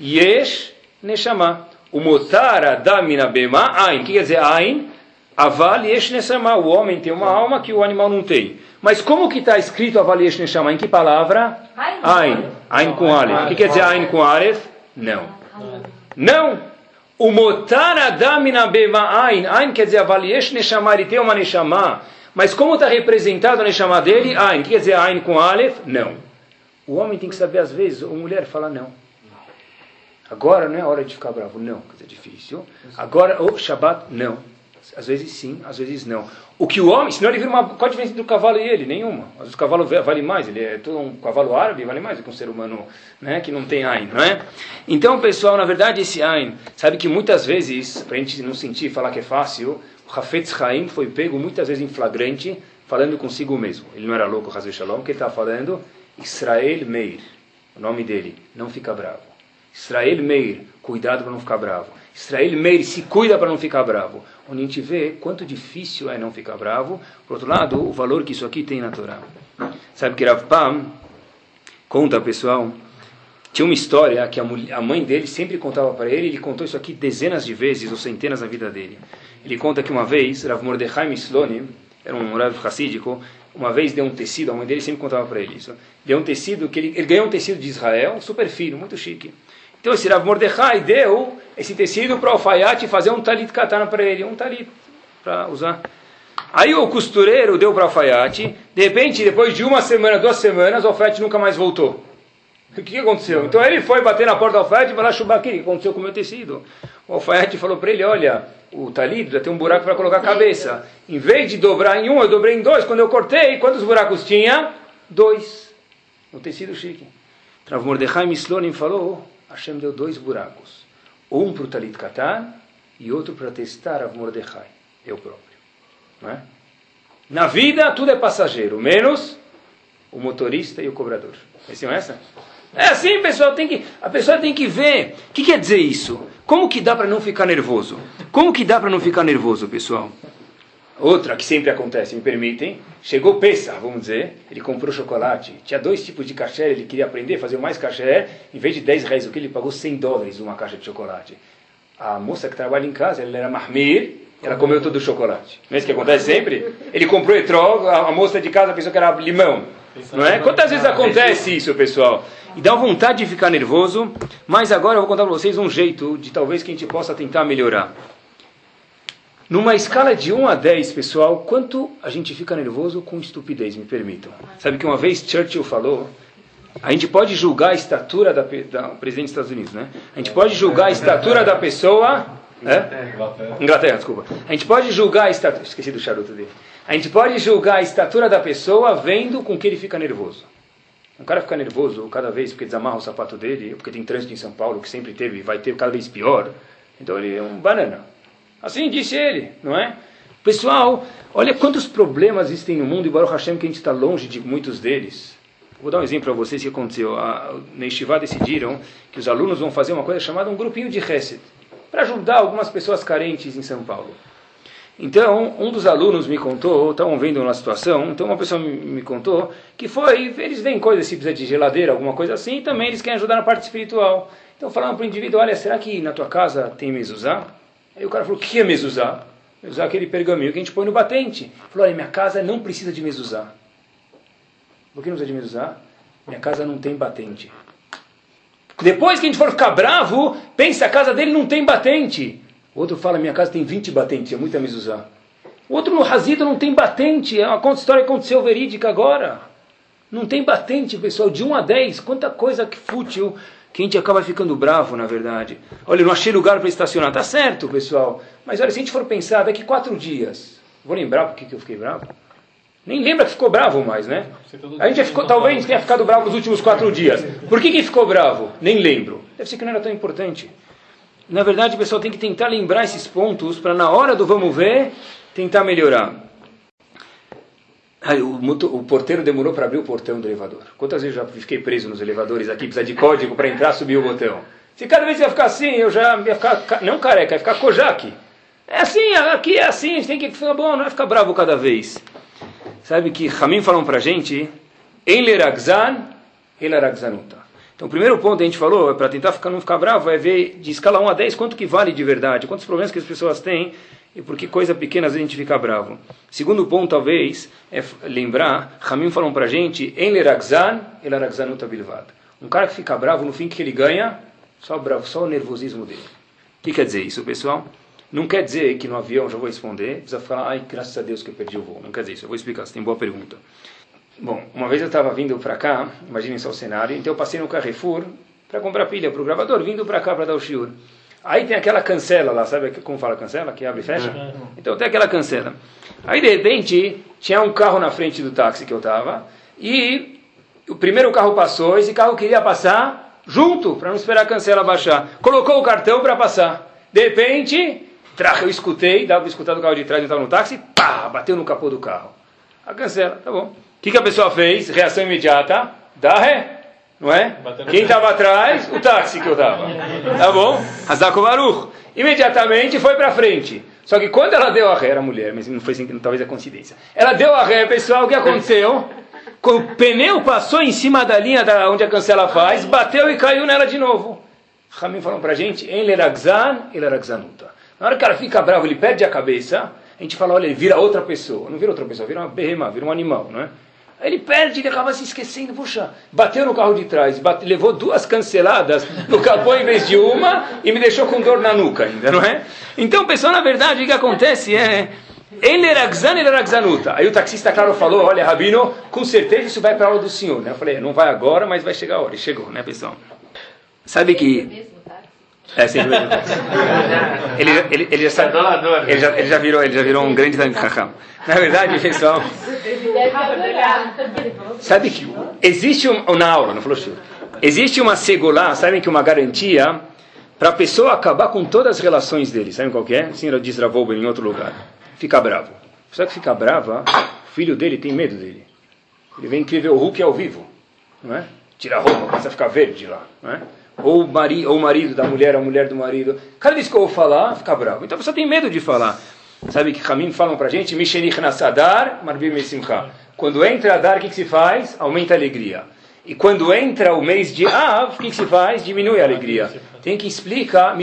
Yesh, Neshama. O motar adamina bema, Ain. O que quer dizer Ain? Aval, Yesh, Neshama. O homem tem uma alma que o animal não tem. Mas como que está escrito Aval, Yesh, Neshama? Em que palavra? Ain. Ain com Aleph. O que quer dizer Ain com Aleph? Não. Não. O motar adamina bema Ain. Ain quer dizer Aval, Yesh, Neshama. Ele tem uma Neshama. Mas como está representado a Neshama dele? Ain. Quer dizer Ain com Aleph? Não. O homem tem que saber, às vezes, a mulher fala não. Agora não é hora de ficar bravo, não, que é difícil. Agora, o Shabbat, não. Às vezes sim, às vezes não. O que o homem, senão ele vira uma. Qual a diferença do cavalo e ele? Nenhuma. Vezes o cavalo vale mais, ele é todo um cavalo árabe, vale mais do que um ser humano né, que não tem Ain, não é? Então, pessoal, na verdade, esse Ain, sabe que muitas vezes, para a gente não sentir falar que é fácil, o Hafetz Haim foi pego muitas vezes em flagrante, falando consigo mesmo. Ele não era louco, Hazel Shalom, que ele estava falando Israel Meir, o nome dele, não fica bravo. Israel Meir, cuidado para não ficar bravo. Israel Meir, se cuida para não ficar bravo. Onde a gente vê quanto difícil é não ficar bravo. Por outro lado, o valor que isso aqui tem na Torá. Sabe que Rav Pam conta, pessoal, tinha uma história que a, mulher, a mãe dele sempre contava para ele, ele contou isso aqui dezenas de vezes ou centenas na vida dele. Ele conta que uma vez, Rav Mordechai Mislonim, era um Rav Hassídico, uma vez deu um tecido, a mãe dele sempre contava para ele isso, deu um tecido, que ele, ele ganhou um tecido de Israel, super fino, muito chique. Então esse Rav Mordechai deu esse tecido para o alfaiate fazer um talit katana para ele, um talit para usar. Aí o costureiro deu para o alfaiate, de repente, depois de uma semana, duas semanas, o alfaiate nunca mais voltou. O que, aconteceu? Então ele foi bater na porta do alfaiate e falou, Chubaquiri, o que aconteceu com o meu tecido? O alfaiate falou para ele, olha, o talit já tem um buraco para colocar a cabeça. Em vez de dobrar em um, eu dobrei em dois. Quando eu cortei, quantos buracos tinha? Dois. O tecido chique. Rav Mordechai Mislonim falou, Hashem deu dois buracos. Um para o talit katan e outro para testar Rav Mordechai, eu próprio. É? Na vida, tudo é passageiro, menos o motorista e o cobrador. Conheciam essa? É assim, pessoal, tem que, a pessoa tem que ver. O que quer dizer isso? Como que dá para não ficar nervoso? Como que dá para não ficar nervoso, pessoal? Outra que sempre acontece, me permitem. Chegou Pessa, vamos dizer, ele comprou chocolate. Tinha dois tipos de cachê, ele queria aprender fazer mais cachê. Em vez de 10 reais o que ele pagou 100 dólares uma caixa de chocolate. A moça que trabalha em casa, ela era mahmir, ela comeu todo o chocolate. Não é isso que acontece sempre? Ele comprou etrog, a moça de casa pensou que era limão. Não é? Quantas vezes acontece isso, pessoal? E dá vontade de ficar nervoso, mas agora eu vou contar para vocês um jeito de talvez que a gente possa tentar melhorar. Numa escala de 1 a 10, pessoal, quanto a gente fica nervoso com estupidez, me permitam. Sabe que uma vez Churchill falou, a gente pode julgar a estatura da, da presidente dos Estados Unidos, né? A gente pode julgar a estatura da pessoa... É? Inglaterra, desculpa. A gente pode julgar a estatura... Esqueci do charuto dele. A gente pode julgar a estatura da pessoa vendo com que ele fica nervoso. Um cara fica nervoso cada vez porque desamarra o sapato dele, porque tem trânsito em São Paulo, que sempre teve, vai ter cada vez pior. Então ele é um banana. Assim disse ele, não é? Pessoal, olha quantos problemas existem no mundo, e Baruch Hashem que a gente está longe de muitos deles. Vou dar um exemplo para vocês que aconteceu. A, na Yeshiva decidiram que os alunos vão fazer uma coisa chamada um grupinho de Hesed, para ajudar algumas pessoas carentes em São Paulo. Então, um dos alunos me contou, estavam vendo uma situação, então uma pessoa me contou que foi, eles veem coisas se precisa de geladeira, alguma coisa assim, e também eles querem ajudar na parte espiritual. Então falaram para o indivíduo, olha, será que na tua casa tem mezuzá? Aí o cara falou, o que é mezuzá? Mezuzá é aquele pergaminho que a gente põe no batente. Falou, olha, minha casa não precisa de mezuzá. Por que não precisa de mezuzá? Minha casa não tem batente. Depois que a gente for ficar bravo, pensa, a casa dele não tem batente. O outro fala, minha casa tem 20 batentes, é muita mezuzá. O outro no Razito não tem batente, é uma história que aconteceu verídica agora. Não tem batente, pessoal, de 1 a 10, quanta coisa que fútil que a gente acaba ficando bravo, na verdade. Olha, eu não achei lugar para estacionar. Tá certo, pessoal. Mas olha, se a gente for pensar, daqui quatro dias, vou lembrar por que eu fiquei bravo? Nem lembra que ficou bravo mais, né? A gente ficou, talvez a gente tenha ficado bravo nos últimos quatro dias. Por que, que ficou bravo? Nem lembro. Deve ser que não era tão importante. Na verdade, o pessoal tem que tentar lembrar esses pontos para na hora do vamos ver, tentar melhorar. Aí, o, o porteiro demorou para abrir o portão do elevador. Quantas vezes eu já fiquei preso nos elevadores aqui, precisa de código para entrar, subir o botão. Se cada vez ia ficar assim, eu já ia ficar, ca- não careca, ia ficar Kojak. É assim, aqui é assim, a gente tem que ficar bom, não é ficar bravo cada vez. Sabe que Ramim falam pra gente, em leragzan, elaragzanuta. Então o primeiro ponto que a gente falou, é para tentar ficar, não ficar bravo, é ver de escala 1 a 10 quanto que vale de verdade, quantos problemas que as pessoas têm e por que coisa pequena às vezes a gente fica bravo. Segundo ponto, talvez, é lembrar, Ramim falam pra gente, em leragzan, elaragzanuta bilvad. Um cara que fica bravo, no fim, que ele ganha? Só bravo, só o nervosismo dele. O que quer dizer isso, pessoal? Não quer dizer que no avião, já vou responder, precisa falar, ai, graças a Deus que eu perdi o voo. Não quer dizer isso, eu vou explicar, você tem boa pergunta. Bom, uma vez eu estava vindo para cá, imaginem só o cenário, então eu passei no Carrefour para comprar pilha para o gravador, vindo para cá para dar o shiur. Aí tem aquela cancela lá, sabe como fala cancela? Que abre e fecha? Então tem aquela cancela. Aí de repente tinha um carro na frente do táxi que eu estava e o primeiro carro passou, esse carro queria passar junto, para não esperar a cancela baixar. Colocou o cartão para passar. De repente, tra- eu escutei, dava para escutar do carro de trás, eu estava no táxi, pá, bateu no capô do carro. A cancela, tá bom. O que, que a pessoa fez? Reação imediata, dá ré. Não é? Quem estava atrás? O táxi que eu estava. Tá bom? Hazako Baruch. Imediatamente foi para frente. Só que quando ela deu a ré, era mulher, mas não foi sem, talvez a coincidência. Ela deu a ré, pessoal, o que aconteceu? O pneu passou em cima da linha da, onde a cancela faz, bateu e caiu nela de novo. Ramim falou pra gente, em leragzan e leragzanuta. Na hora que cara fica bravo, ele perde a cabeça, a gente fala, olha, ele vira outra pessoa. Não vira outra pessoa, vira uma berrema, vira um animal, não é? Ele perde, ele acaba se esquecendo, puxa, bateu no carro de trás, bate, levou duas canceladas no capô em vez de uma e me deixou com dor na nuca ainda, não é? Então, pessoal, na verdade, o que acontece é... Ele eragzan, ele eragzanuta. Aí o taxista, claro, falou, olha, Rabino, com certeza isso vai para a aula do senhor. né? Eu falei, não vai agora, mas vai chegar a hora. E chegou, né, pessoal? Sabe que... É, sempre mesmo. ele, ele, ele já sabe, ele já, ele já virou, ele já virou um grande Raham. Na verdade, pessoal, sabe que existe um, na aula, não falou existe uma segulá, sabem que uma garantia para a pessoa acabar com todas as relações dele. Sabem qual que é? Sim, diz Ravoba em outro lugar. Fica bravo. Só que fica brava, o filho dele tem medo dele. Ele vem incrível o Hulk ao vivo, não é? Tira a roupa, começa a ficar verde lá, não é? Ou o, mari, ou o marido da mulher, a mulher do marido. Cada vez que eu vou falar, fica bravo. Então pessoa tem medo de falar. Sabe que Ramim falam pra gente, mesimcha. Quando entra Adar, o que, que se faz? Aumenta a alegria. E quando entra o mês de Av, o que, que se faz? Diminui a alegria. Tem que explicar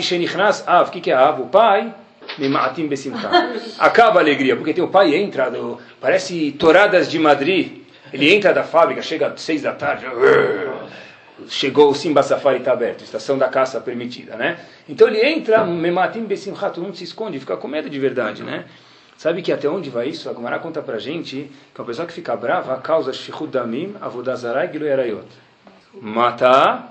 Av. O que, que é Av? O pai besimcha. Acaba a alegria, porque tem o pai entra, do, parece toradas de Madrid. Ele entra da fábrica, chega às seis da tarde. Chegou o Simba Safari está aberto, estação da caça permitida, né? Então ele entra, Mematim besimcha, todo mundo se esconde, fica com medo de verdade, né? Sabe que até onde vai isso? A Gemara conta pra gente que uma pessoa que fica brava causa shichud damim, avodazarai, gilu erayot. Mata,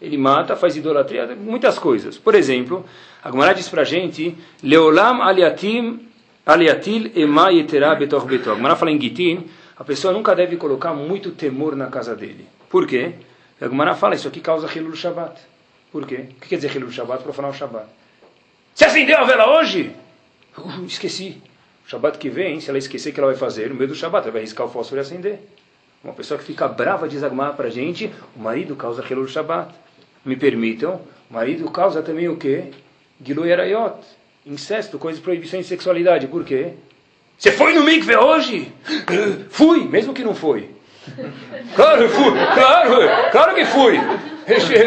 ele mata, faz idolatria, muitas coisas. Por exemplo, a Gemara diz pra gente, Leolam aliatim, aliatil ema yetera betor betor. A Gemara fala em Gitin, a pessoa nunca deve colocar muito temor na casa dele. Por quê? A Gemara fala, isso aqui causa Hilul Shabbat. Por quê? O que quer dizer Hilul Shabbat? Profanar o Shabbat. Você acendeu a vela hoje? Uh, esqueci. O Shabbat que vem, se ela esquecer o que ela vai fazer, no meio do Shabbat, ela vai riscar o fósforo e acender. Uma pessoa que fica brava diz Agmar para a gente, o marido causa Hilul Shabbat. Me permitam, o marido causa também o quê? Gilui Arayot. Incesto, coisas de proibição de sexualidade. Por quê? Você foi no mikve hoje? Fui, mesmo que não foi. Claro, fui, claro, claro que fui.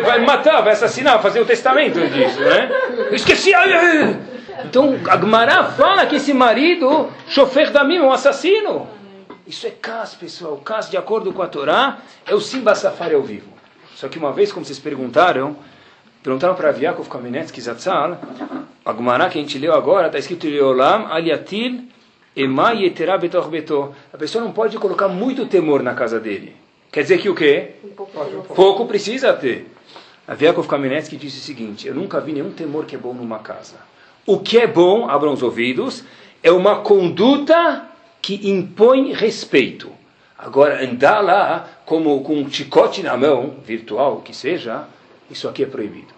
Vai matar, vai assassinar, fazer o testamento disso, né? Esqueci. Então, Agmará fala que esse marido, chofer da mim, é um assassino. Isso é cas, pessoal. Cas, de acordo com a Torá, é o Simba Safari ao vivo. Só que uma vez, como vocês perguntaram, perguntaram para Aviakov Kamenetsky Zatzal, Agmará que a gente leu agora, está escrito Leolam Aliatil Ema Yetera Betor Betor. A pessoa não pode colocar muito temor na casa dele. Quer dizer que o quê? Pouco precisa ter. A Viakov Kamenetsky disse o seguinte: Eu nunca vi nenhum temor que é bom numa casa. O que é bom, abram os ouvidos, é uma conduta que impõe respeito. Agora, andar lá como com um chicote na mão, virtual que seja, isso aqui é proibido.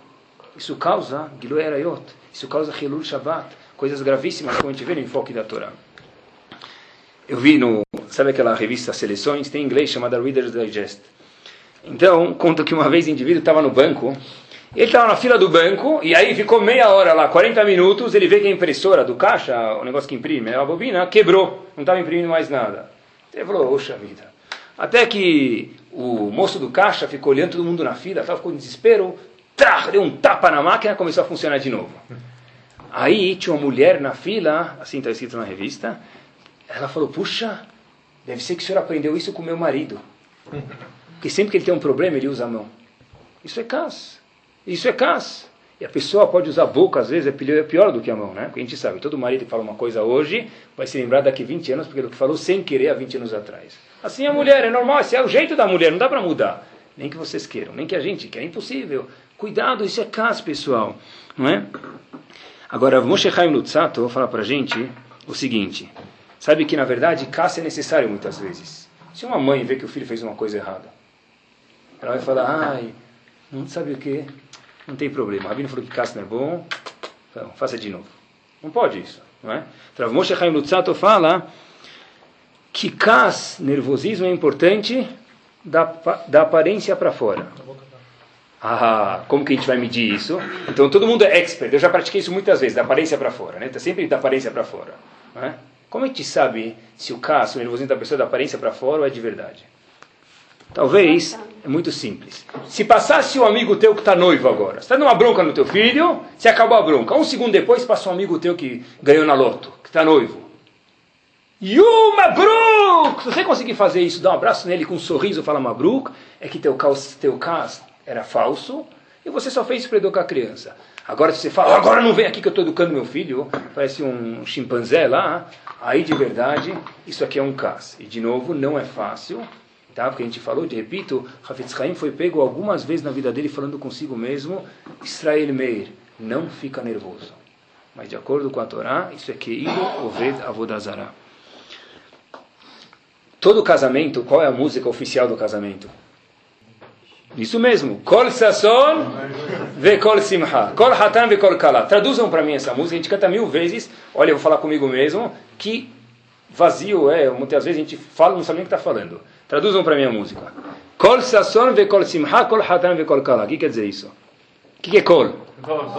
Isso causa Gilui Arayot, isso causa Hilul Shabbat, coisas gravíssimas como a gente vê no enfoque da Torá. Eu vi no, sabe aquela revista Seleções, tem em inglês chamada Reader's Digest. Então, conta que uma vez o indivíduo estava no banco, ele estava na fila do banco, e aí ficou meia hora lá, 40 minutos, ele vê que a impressora do caixa, o negócio que imprime, a bobina, quebrou, não estava imprimindo mais nada. Ele falou, oxa vida. Até que o moço do caixa ficou olhando todo mundo na fila, tava, ficou desespero, deu um tapa na máquina começou a funcionar de novo. Aí tinha uma mulher na fila, assim está escrito na revista, ela falou, puxa, deve ser que o senhor aprendeu isso com meu marido. Porque sempre que ele tem um problema, ele usa a mão. Isso é cas. Isso é cas. E a pessoa pode usar a boca, às vezes, é pior, é pior do que a mão, né? Porque a gente sabe, todo marido que fala uma coisa hoje vai se lembrar daqui 20 anos porque que falou sem querer há 20 anos atrás. Assim a mulher, é normal, esse é o jeito da mulher, não dá para mudar. Nem que vocês queiram, nem que a gente quer, é impossível. Cuidado, isso é cas, pessoal. Não é? Agora, Moshe Chaim Lutzato falar para gente o seguinte. Sabe que, na verdade, cas é necessário muitas vezes. Se uma mãe vê que o filho fez uma coisa errada, ela vai falar, ai, não sabe o que, não tem problema. O Rabino falou que cas não é bom, então faça de novo. Não pode isso, não é? Então, Moshe Chaim Lutzato fala que cas, nervosismo, é importante da, da aparência para fora. Ah, como que a gente vai medir isso? Então todo mundo é expert. Eu já pratiquei isso muitas vezes, da aparência para fora, né? Tá sempre da aparência para fora. Não é? Como a gente sabe se o caso, o nervosismo da pessoa é da aparência para fora ou é de verdade? Talvez é muito simples. Se passasse um amigo teu que está noivo agora, você está dando uma bronca no teu filho, se acabou a bronca. Um segundo depois passa um amigo teu que ganhou na loto, que está noivo. Yuma Mabruk! Se você conseguir fazer isso, dar um abraço nele com um sorriso, falar Mabruk, é que teu caso, teu caso era falso e você só fez isso para educar a criança. Agora se você fala, agora não vem aqui que eu estou educando meu filho, parece um chimpanzé lá, aí de verdade, isso aqui é um caso. E de novo, não é fácil, tá? Porque a gente falou, de repito, Hafetz Haim foi pego algumas vezes na vida dele falando consigo mesmo, Israel Meir, não fica nervoso. Mas de acordo com a Torá, isso é Keilo Oved Avodazara. Todo casamento, qual é a música oficial do casamento? Isso mesmo. Kol Sasson ve Kol Simha. Kol Hatan ve Kol Kala. Traduzam para mim essa música. A gente canta mil vezes. Olha, eu vou falar comigo mesmo. Que vazio é. Muitas vezes a gente fala não sabe nem o que está falando. Traduzam para mim a música. Kol Sasson ve Kol Simha. Kol Hatan ve Kol Kala. O que quer dizer isso? O que, que é Kol?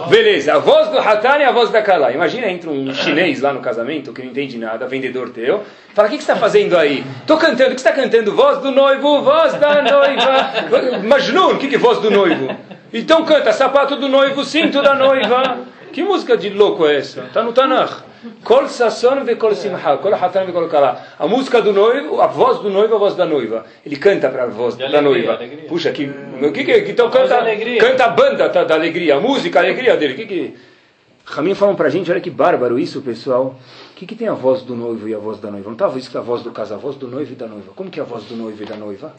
Beleza, a voz do Hatan e a voz da Kala. Imagina, entra um chinês lá no casamento que não entende nada, vendedor teu. Fala, o que, que você está fazendo aí? Estou cantando, o que você está cantando? Voz do noivo, voz da noiva. Majnun, o que, que é voz do noivo? Então canta, sapato do noivo, cinto da noiva. Que música de louco é essa? Está no Tanakh. Kol sasson ve kol simha, kol hatan ve kol kala. A música do noivo, a voz do noivo, a voz da noiva. Ele canta para a voz De da alegria, noiva. alegria. Puxa, que, que que então voz da canta, alegria. canta a banda tá, da alegria, a música, a alegria dele. Que que Ramin falam pra gente, olha que bárbaro isso, pessoal. O que, que tem a voz do noivo e a voz da noiva? Não estava isso que é a voz do casal, a voz do noivo e da noiva. Como que é a voz do noivo e da noiva?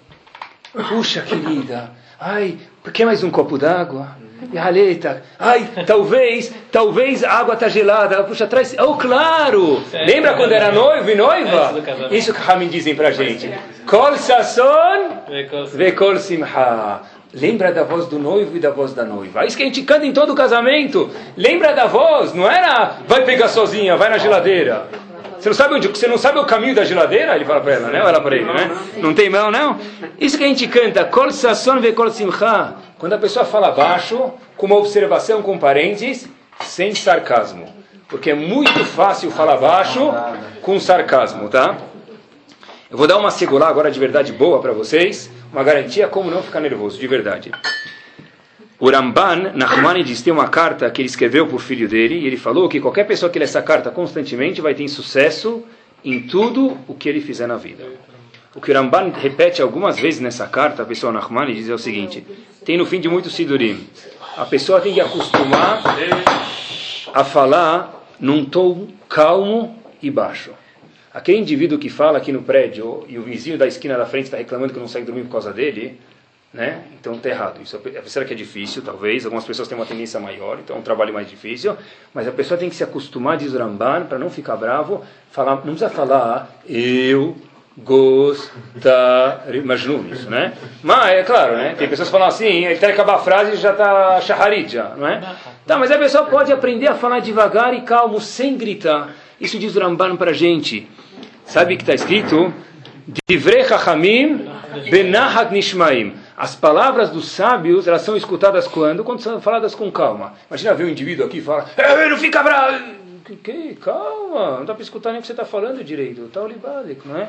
Puxa, querida, ai, quer mais um copo d'água? E a Aleta, ai, talvez, talvez a água está gelada. Puxa, traz. Oh, claro! É, Lembra quando era noivo e É noiva? casamento. Isso que Ramin dizem pra gente. Kol sasson. Vekol Simha. Lembra da voz do noivo e da voz da noiva. É isso que a gente canta em todo casamento. Lembra da voz, não era vai pegar sozinha, vai na geladeira. Você não sabe onde, você não sabe o caminho da geladeira? Ele fala para ela, né? Ou ela para ele, né? Não tem mão, não? Isso que a gente canta, Kol Sasson Vekol Simcha. Quando a pessoa fala baixo, com uma observação com parênteses, sem sarcasmo. Porque é muito fácil falar baixo com sarcasmo, tá? Eu vou dar uma segurar agora de verdade boa para vocês, uma garantia como não ficar nervoso, de verdade. O Ramban, Nachmanides, tem uma carta que ele escreveu para o filho dele, e ele falou que qualquer pessoa que lê essa carta constantemente vai ter sucesso em tudo o que ele fizer na vida. O que o Ramban repete algumas vezes nessa carta, a pessoa Nachmanides, é o seguinte, tem no fim de muitos Sidurim, a pessoa tem que acostumar a falar num tom calmo e baixo. Aquele indivíduo que fala aqui no prédio e o vizinho da esquina da frente está reclamando que não consegue dormir por causa dele, né? Então está errado. Isso é- será que é difícil? Talvez. Algumas pessoas têm uma tendência maior, então é um trabalho mais difícil. Mas a pessoa tem que se acostumar, diz o Ramban, para não ficar bravo. Falar, não precisa falar eu, gosta, Majnun, isso, né? Mas, é claro, né? Tem pessoas que falam assim, ele tem que acabar a frase e já está shaharit, já, não é? Tá, mas a pessoa pode aprender a falar devagar e calmo, sem gritar. Isso diz o Ramban para gente. Sabe que está escrito? Nishmaim. As palavras dos sábios, elas são escutadas quando? Quando são faladas com calma. Imagina ver um indivíduo aqui e falar, "Eh, não fica bravo. Que, que? Calma, não dá para escutar nem o que você está falando direito. Está olibádico, não é?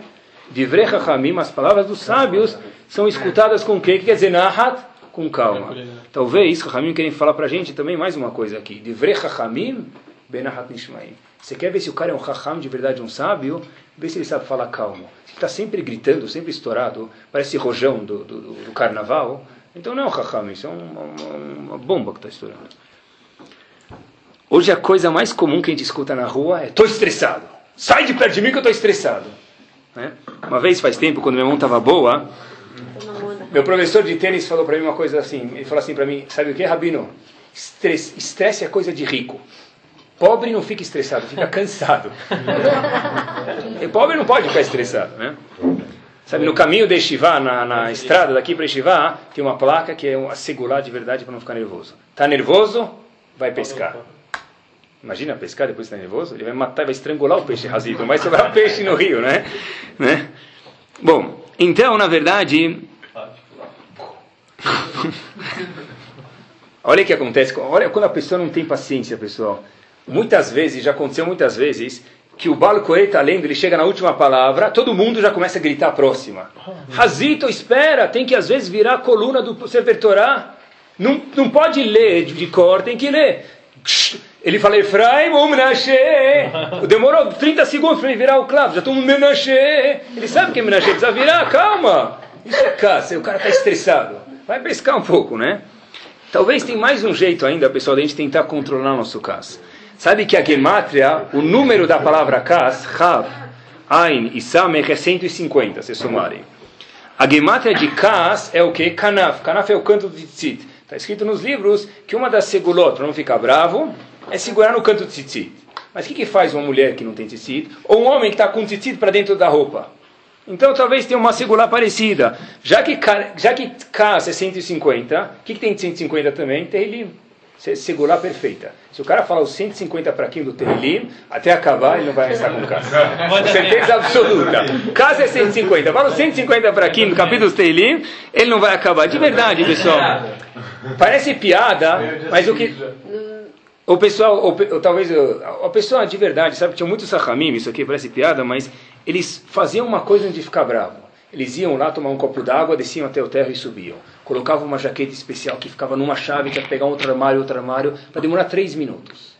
Divrei Chachamim, as palavras dos sábios, são escutadas com o quê? Que quer dizer nahat? Com calma. Talvez Chachamim querem falar para a gente também mais uma coisa aqui. Divrei Chachamim benahat nishmaim. Você quer ver se o cara é um Chacham de verdade, um sábio? Vê se ele sabe falar calmo. Se está sempre gritando, sempre estourado, parece rojão do, do, do carnaval, então não é um Chacham, isso é uma, uma, uma bomba que está estourando. Hoje a coisa mais comum que a gente escuta na rua é: estou estressado. Sai de perto de mim que eu estou estressado. Né? Uma vez faz tempo, quando minha mão estava boa, meu professor de tênis falou para mim uma coisa assim. Ele falou assim para mim: sabe o que, Rabino? Estresse, estresse é coisa de rico. Pobre não fica estressado, fica cansado. e pobre não pode ficar estressado, né? Sabe, no caminho de Shivá, na, na estrada daqui para Shivá, tem uma placa que é um assegurar de verdade para não ficar nervoso. Tá nervoso? Vai pescar. Imagina pescar depois de estar nervoso? Ele vai matar, vai estrangular o peixe razido. Vai sobrar peixe no rio, né? né? Bom, então, na verdade... Olha o que acontece. Olha quando a pessoa não tem paciência, pessoal. Muitas vezes, já aconteceu muitas vezes, que o Balcoe está lendo, ele chega na última palavra, todo mundo já começa a gritar a próxima. Razito, espera, tem que às vezes virar a coluna do Sefer. Não, não pode ler de cor, tem que ler. Ele fala, Efraim, Menashe. Demorou 30 segundos para ele virar o clavo, já estou Menashe. Ele sabe que é Menashe, precisa virar, calma. Isso é caça, o cara está estressado. Vai pescar um pouco, né? Talvez tem mais um jeito ainda, pessoal, de a gente tentar controlar nosso caso. Sabe que a gemátria, o número da palavra kas, Chav, Ain e Samech é 150, se somarem. A gemátria de kas é o que? Kanaf. Kanaf é o canto de tzitzit. Está escrito nos livros que uma das segulot, para não ficar bravo, é segurar no canto de tzitzit. Mas o que, que faz uma mulher que não tem tzitzit? Ou um homem que está com tzitzit para dentro da roupa? Então talvez tenha uma segulá parecida. Já que, já que kas é 150, o que, que tem de 150 também? Terrilim segurar perfeita. Se o cara falar os 150 praquinhos do Terrilim, até acabar ele não vai restar com casa. Com certeza absoluta. Casa é 150. Fala os 150 praquinhos do capítulo do Terrilim, ele não vai acabar. De verdade, pessoal. Parece piada, mas o que... O pessoal, ou, talvez a pessoa de verdade, sabe, tinha muitos sahamim, isso aqui parece piada, mas eles faziam uma coisa antes de ficar bravo. Eles iam lá tomar um copo d'água, desciam até o terra e subiam. Colocavam uma jaqueta especial que ficava numa chave, tinha que pegar outro armário, outro armário, para demorar três minutos.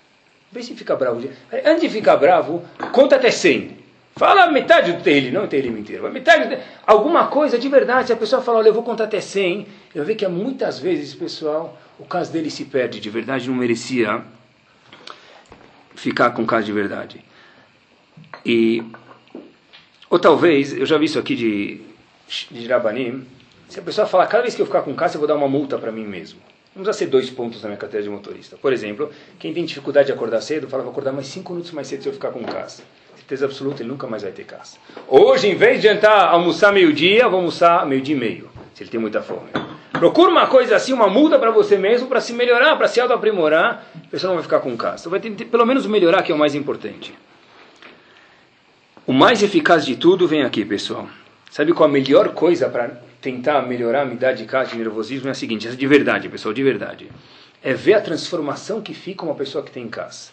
Vê se fica bravo. Antes de ficar bravo, conta até 100. Fala metade do Tehillim, não o Tehillim inteiro. Metade, alguma coisa de verdade. A pessoa fala, olha, eu vou contar até 100, eu vejo que muitas vezes, pessoal, o caso dele se perde. De verdade, não merecia ficar com o caso de verdade. E ou talvez, eu já vi isso aqui de, de Rabanim, se a pessoa falar, cada vez que eu ficar com caça, eu vou dar uma multa para mim mesmo. Não precisa ser dois pontos na minha carteira de motorista. Por exemplo, quem tem dificuldade de acordar cedo, fala, vou acordar mais cinco minutos mais cedo se eu ficar com caça. Certeza absoluta, ele nunca mais vai ter caça. Hoje, em vez de jantar, almoçar meio-dia, vou almoçar meio-dia e meio, se ele tem muita fome. Procura uma coisa assim, uma multa para você mesmo, para se melhorar, para se auto-aprimorar, a pessoa não vai ficar com caça. Vai ter, pelo menos melhorar, que é o mais importante. O mais eficaz de tudo vem aqui, pessoal. Sabe qual a melhor coisa para tentar melhorar a minha idade de casa de nervosismo? É a seguinte, essa de verdade, pessoal, de verdade. É ver a transformação que fica uma pessoa que tem em casa.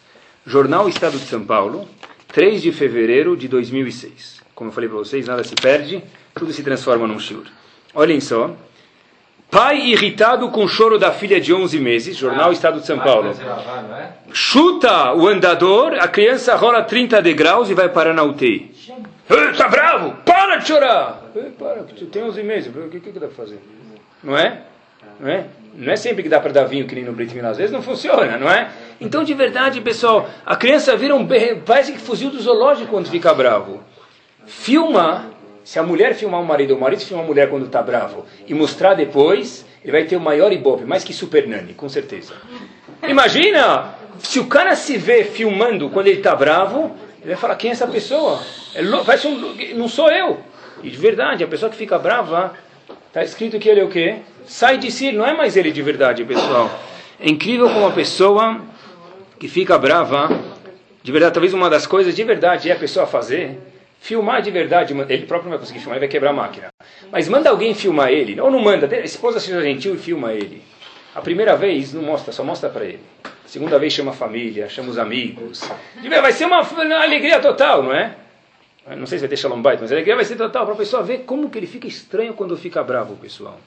Jornal Estado de São Paulo, 3 de fevereiro de 2006. Como eu falei para vocês, nada se perde, tudo se transforma num shiur. Olhem só. Pai irritado com o choro da filha de 11 meses, Jornal Estado de São Paulo. Chuta o andador, a criança rola 30 degraus e vai parar na UTI. Está bravo? Para de chorar! Para, tem 11 meses, o que, que dá para fazer? Não é? Não é? Não é sempre que dá para dar vinho que nem no Brit às vezes não funciona, não é? Então, de verdade, pessoal, a criança vira um parece que fuzil do zoológico quando fica bravo. Filma se a mulher filmar o marido, ou o marido filmar a mulher quando está bravo e mostrar depois, ele vai ter o maior ibope, mais que Super Nani, com certeza. Imagina, se o cara se vê filmando quando ele está bravo, ele vai falar, quem é essa pessoa? É um, não sou eu. E de verdade, a pessoa que fica brava, está escrito que ele é o quê? Sai de si, não é mais ele de verdade, pessoal. É incrível como a pessoa que fica brava, de verdade, talvez uma das coisas de verdade é a pessoa fazer, filmar de verdade, ele próprio não vai conseguir filmar, ele vai quebrar a máquina. Mas manda alguém filmar ele, ou não manda, esposa seja gentil e filma ele. A primeira vez não mostra, só mostra para ele. A segunda vez chama a família, chama os amigos. Vai ser uma, alegria total, não é? Não sei se vai ter shalom mas a alegria vai ser total para a pessoa ver como que ele fica estranho quando fica bravo, pessoal.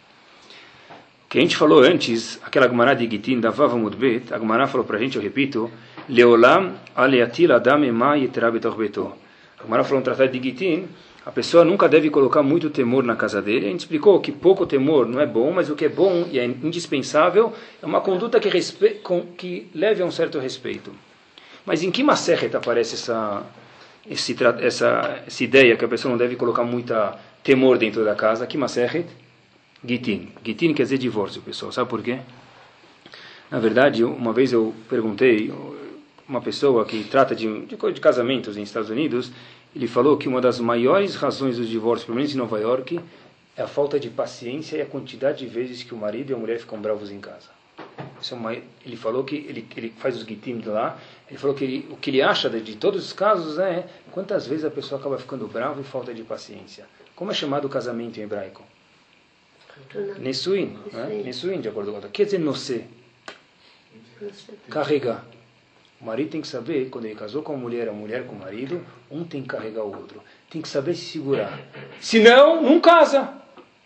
Que a gente falou antes, aquela Gemara de Gitin, da Vava Mudbet, a Gemara falou para a gente, eu repito, Leolam aleatil adam ema beto. A Gemara falou um tratado de Gitin, a pessoa nunca deve colocar muito temor na casa dele. A gente explicou que pouco temor não é bom, mas o que é bom e é indispensável é uma conduta que, respe... que leve a um certo respeito. Mas em que Maserhet aparece essa, esse, essa, essa ideia que a pessoa não deve colocar muita temor dentro da casa? Que Maserhet? Gitin. Gitin quer dizer divórcio, pessoal. Sabe por quê? Na verdade, uma vez eu perguntei uma pessoa que trata de, de, de casamentos nos Estados Unidos, ele falou que uma das maiores razões do divórcio, pelo menos em Nova York, é a falta de paciência e a quantidade de vezes que o marido e a mulher ficam bravos em casa. É uma, ele falou que ele, ele faz os gitim lá. Ele falou que ele, o que ele acha de, de, todos os casos é quantas vezes a pessoa acaba ficando brava e falta de paciência. Como é chamado o casamento em hebraico? Nesuin, né? Nesuin, de acordo com o Quer dizer, nosé. Carregar. O marido tem que saber, quando ele casou com a mulher, a mulher com o marido, um tem que carregar o outro. Tem que saber se segurar. Se não, não casa.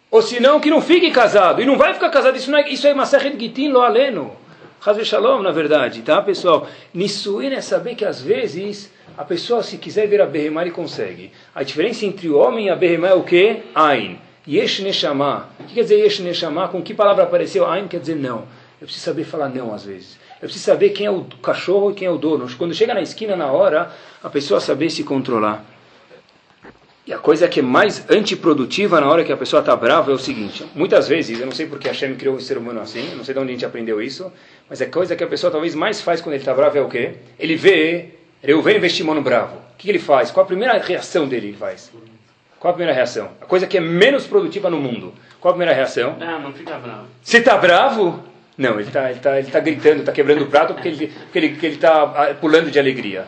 Ou se não, que não fique casado. E não vai ficar casado. Isso, não é, isso é Masachet Gitin lo aleno. Hazve Shalom, na verdade. Tá, pessoal? Nissuin é saber que às vezes a pessoa, se quiser ver a Behemá, ele consegue. A diferença entre o homem e a Behemá é o quê? Ain. Yesh Neshama. O que quer dizer Yesh Neshama? Com que palavra apareceu? Ain quer dizer não. Eu preciso saber falar não às vezes. Eu preciso saber quem é o cachorro e quem é o dono. Quando chega na esquina, na hora, a pessoa saber se controlar. E a coisa que é mais antiprodutiva na hora que a pessoa está brava é o seguinte: muitas vezes, eu não sei porque a Hashem criou o ser humano assim, não sei de onde a gente aprendeu isso, mas a coisa que a pessoa talvez mais faz quando ele está bravo é o quê? Ele vê Reuven no bravo. O que ele faz? Qual a primeira reação dele ele faz? Qual a primeira reação? A coisa que é menos produtiva no mundo. Qual a primeira reação? Não, não fica bravo. Você está bravo? Não, ele está ele tá, ele tá gritando, está quebrando o prato porque ele porque ele está ah, pulando de alegria.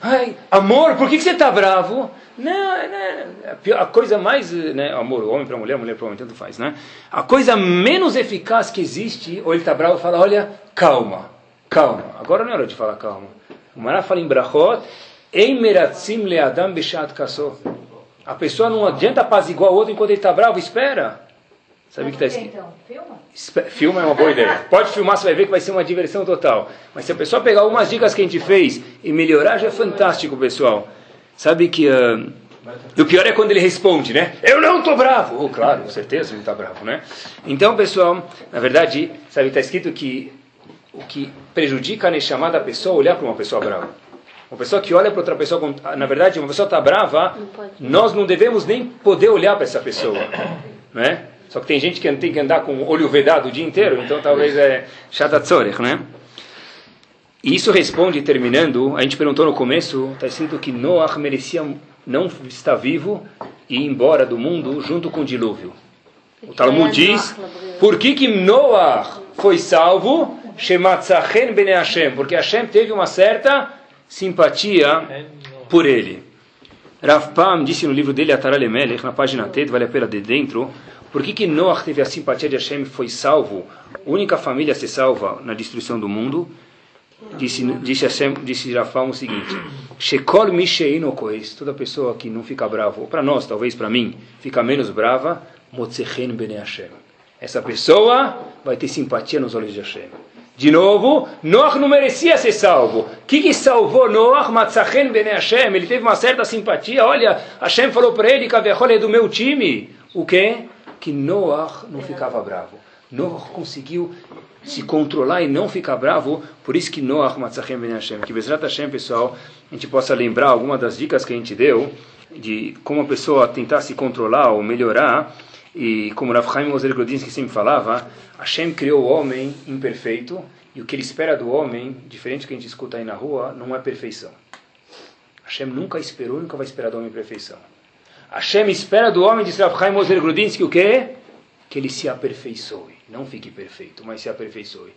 Ai, amor, por que, que você está bravo? Não, não, a coisa mais, né, amor, homem para mulher, mulher para homem, tanto faz, né? A coisa menos eficaz que existe, ou ele está bravo, fala, olha, calma, calma. Agora não é hora de falar calma. O Mará fala em Brachot, Em meratzim leadam beshat kaso. A pessoa não adianta apaziguar o outro enquanto ele está bravo, espera. Sabe o que está escrito? Então, filma? Filma é uma boa ideia. Pode filmar, você vai ver que vai ser uma diversão total. Mas se a pessoa pegar algumas dicas que a gente fez e melhorar, já é fantástico, pessoal. Sabe que. Uh, o pior é quando ele responde, né? Eu não estou bravo! Oh, claro, com certeza ele está bravo, né? Então, pessoal, na verdade, sabe, está escrito que o que prejudica a chamada pessoa é olhar para uma pessoa brava. Uma pessoa que olha para outra pessoa, na verdade, uma pessoa está brava, nós não devemos nem poder olhar para essa pessoa, né? Só que tem gente que tem que andar com o olho vedado o dia inteiro, então talvez é shatatzorech, né? E isso responde, terminando, a gente perguntou no começo, está escrito que Noah merecia não estar vivo e ir embora do mundo junto com o dilúvio. O Talmud diz, por que que Noah foi salvo? Shematzachen Hashem, porque Hashem teve uma certa simpatia por ele. Rav Pam disse no livro dele, Ataralemelech, na página T, vale a pena de dentro, por que, que Noah teve a simpatia de Hashem e foi salvo, única família a ser salva na destruição do mundo? Disse, disse, Hashem, disse Rafal o seguinte: Shekol Misheino Koes, toda pessoa que não fica brava, ou para nós, talvez para mim, fica menos brava, Motzechen Bene Hashem. Essa pessoa vai ter simpatia nos olhos de Hashem. De novo, Noah não merecia ser salvo. O que, que salvou Noah? Matzachen Bene Hashem. Ele teve uma certa simpatia. Olha, Hashem falou para ele: Kavehol é do meu time. O quê? Que Noah não ficava bravo. Noah conseguiu se controlar e não ficar bravo, por isso que Noah Matzachem Ben Hashem. Que Bezrat Hashem, pessoal, a gente possa lembrar alguma das dicas que a gente deu, de como a pessoa tentar se controlar ou melhorar, e como Rav Chaim Ozer Grodinsky sempre falava, Hashem criou o homem imperfeito, e o que ele espera do homem, diferente do que a gente escuta aí na rua, não é perfeição. Hashem nunca esperou, nunca vai esperar do homem perfeição. Hashem espera do homem, diz Rav Chaim Ozer Grudinsky, o quê? Que ele se aperfeiçoe. Não fique perfeito, mas se aperfeiçoe.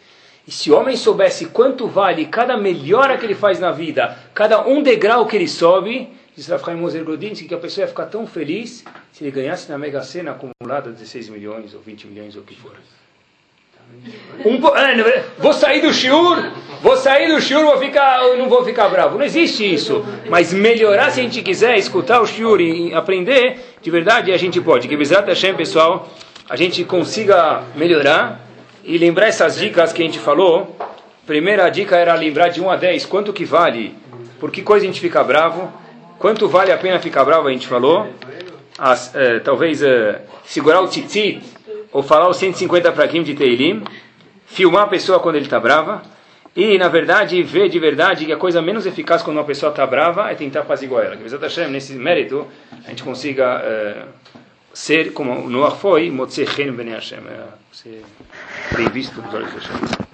E se o homem soubesse quanto vale cada melhora que ele faz na vida, cada um degrau que ele sobe, diz Rav Ozer Grudinsky, que a pessoa ia ficar tão feliz se ele ganhasse na Mega Sena acumulada 16 milhões ou 20 milhões ou o que for. Um, é, vou sair do shiur, vou sair do shiur, vou ficar, não vou ficar bravo. Não existe isso. Mas melhorar, se a gente quiser, escutar o shiur e aprender, de verdade a gente pode. Que Bezat Hashem, pessoal, a gente consiga melhorar e lembrar essas dicas que a gente falou. Primeira dica era lembrar de 1 a 10, quanto que vale, por que coisa a gente fica bravo, quanto vale a pena ficar bravo, a gente falou. As, eh, talvez eh, segurar o tzitzit, ou falar os 150 prakim de Teilim, filmar a pessoa quando ele está brava, e, na verdade, ver de verdade que a coisa menos eficaz quando uma pessoa está brava é tentar apaziguar ela. Que Bezat Hashem, nesse mérito, a gente consiga uh, ser, como Noah foi, Motze Chen Ben Hashem, é, ser bem visto pelos olhos de Hashem.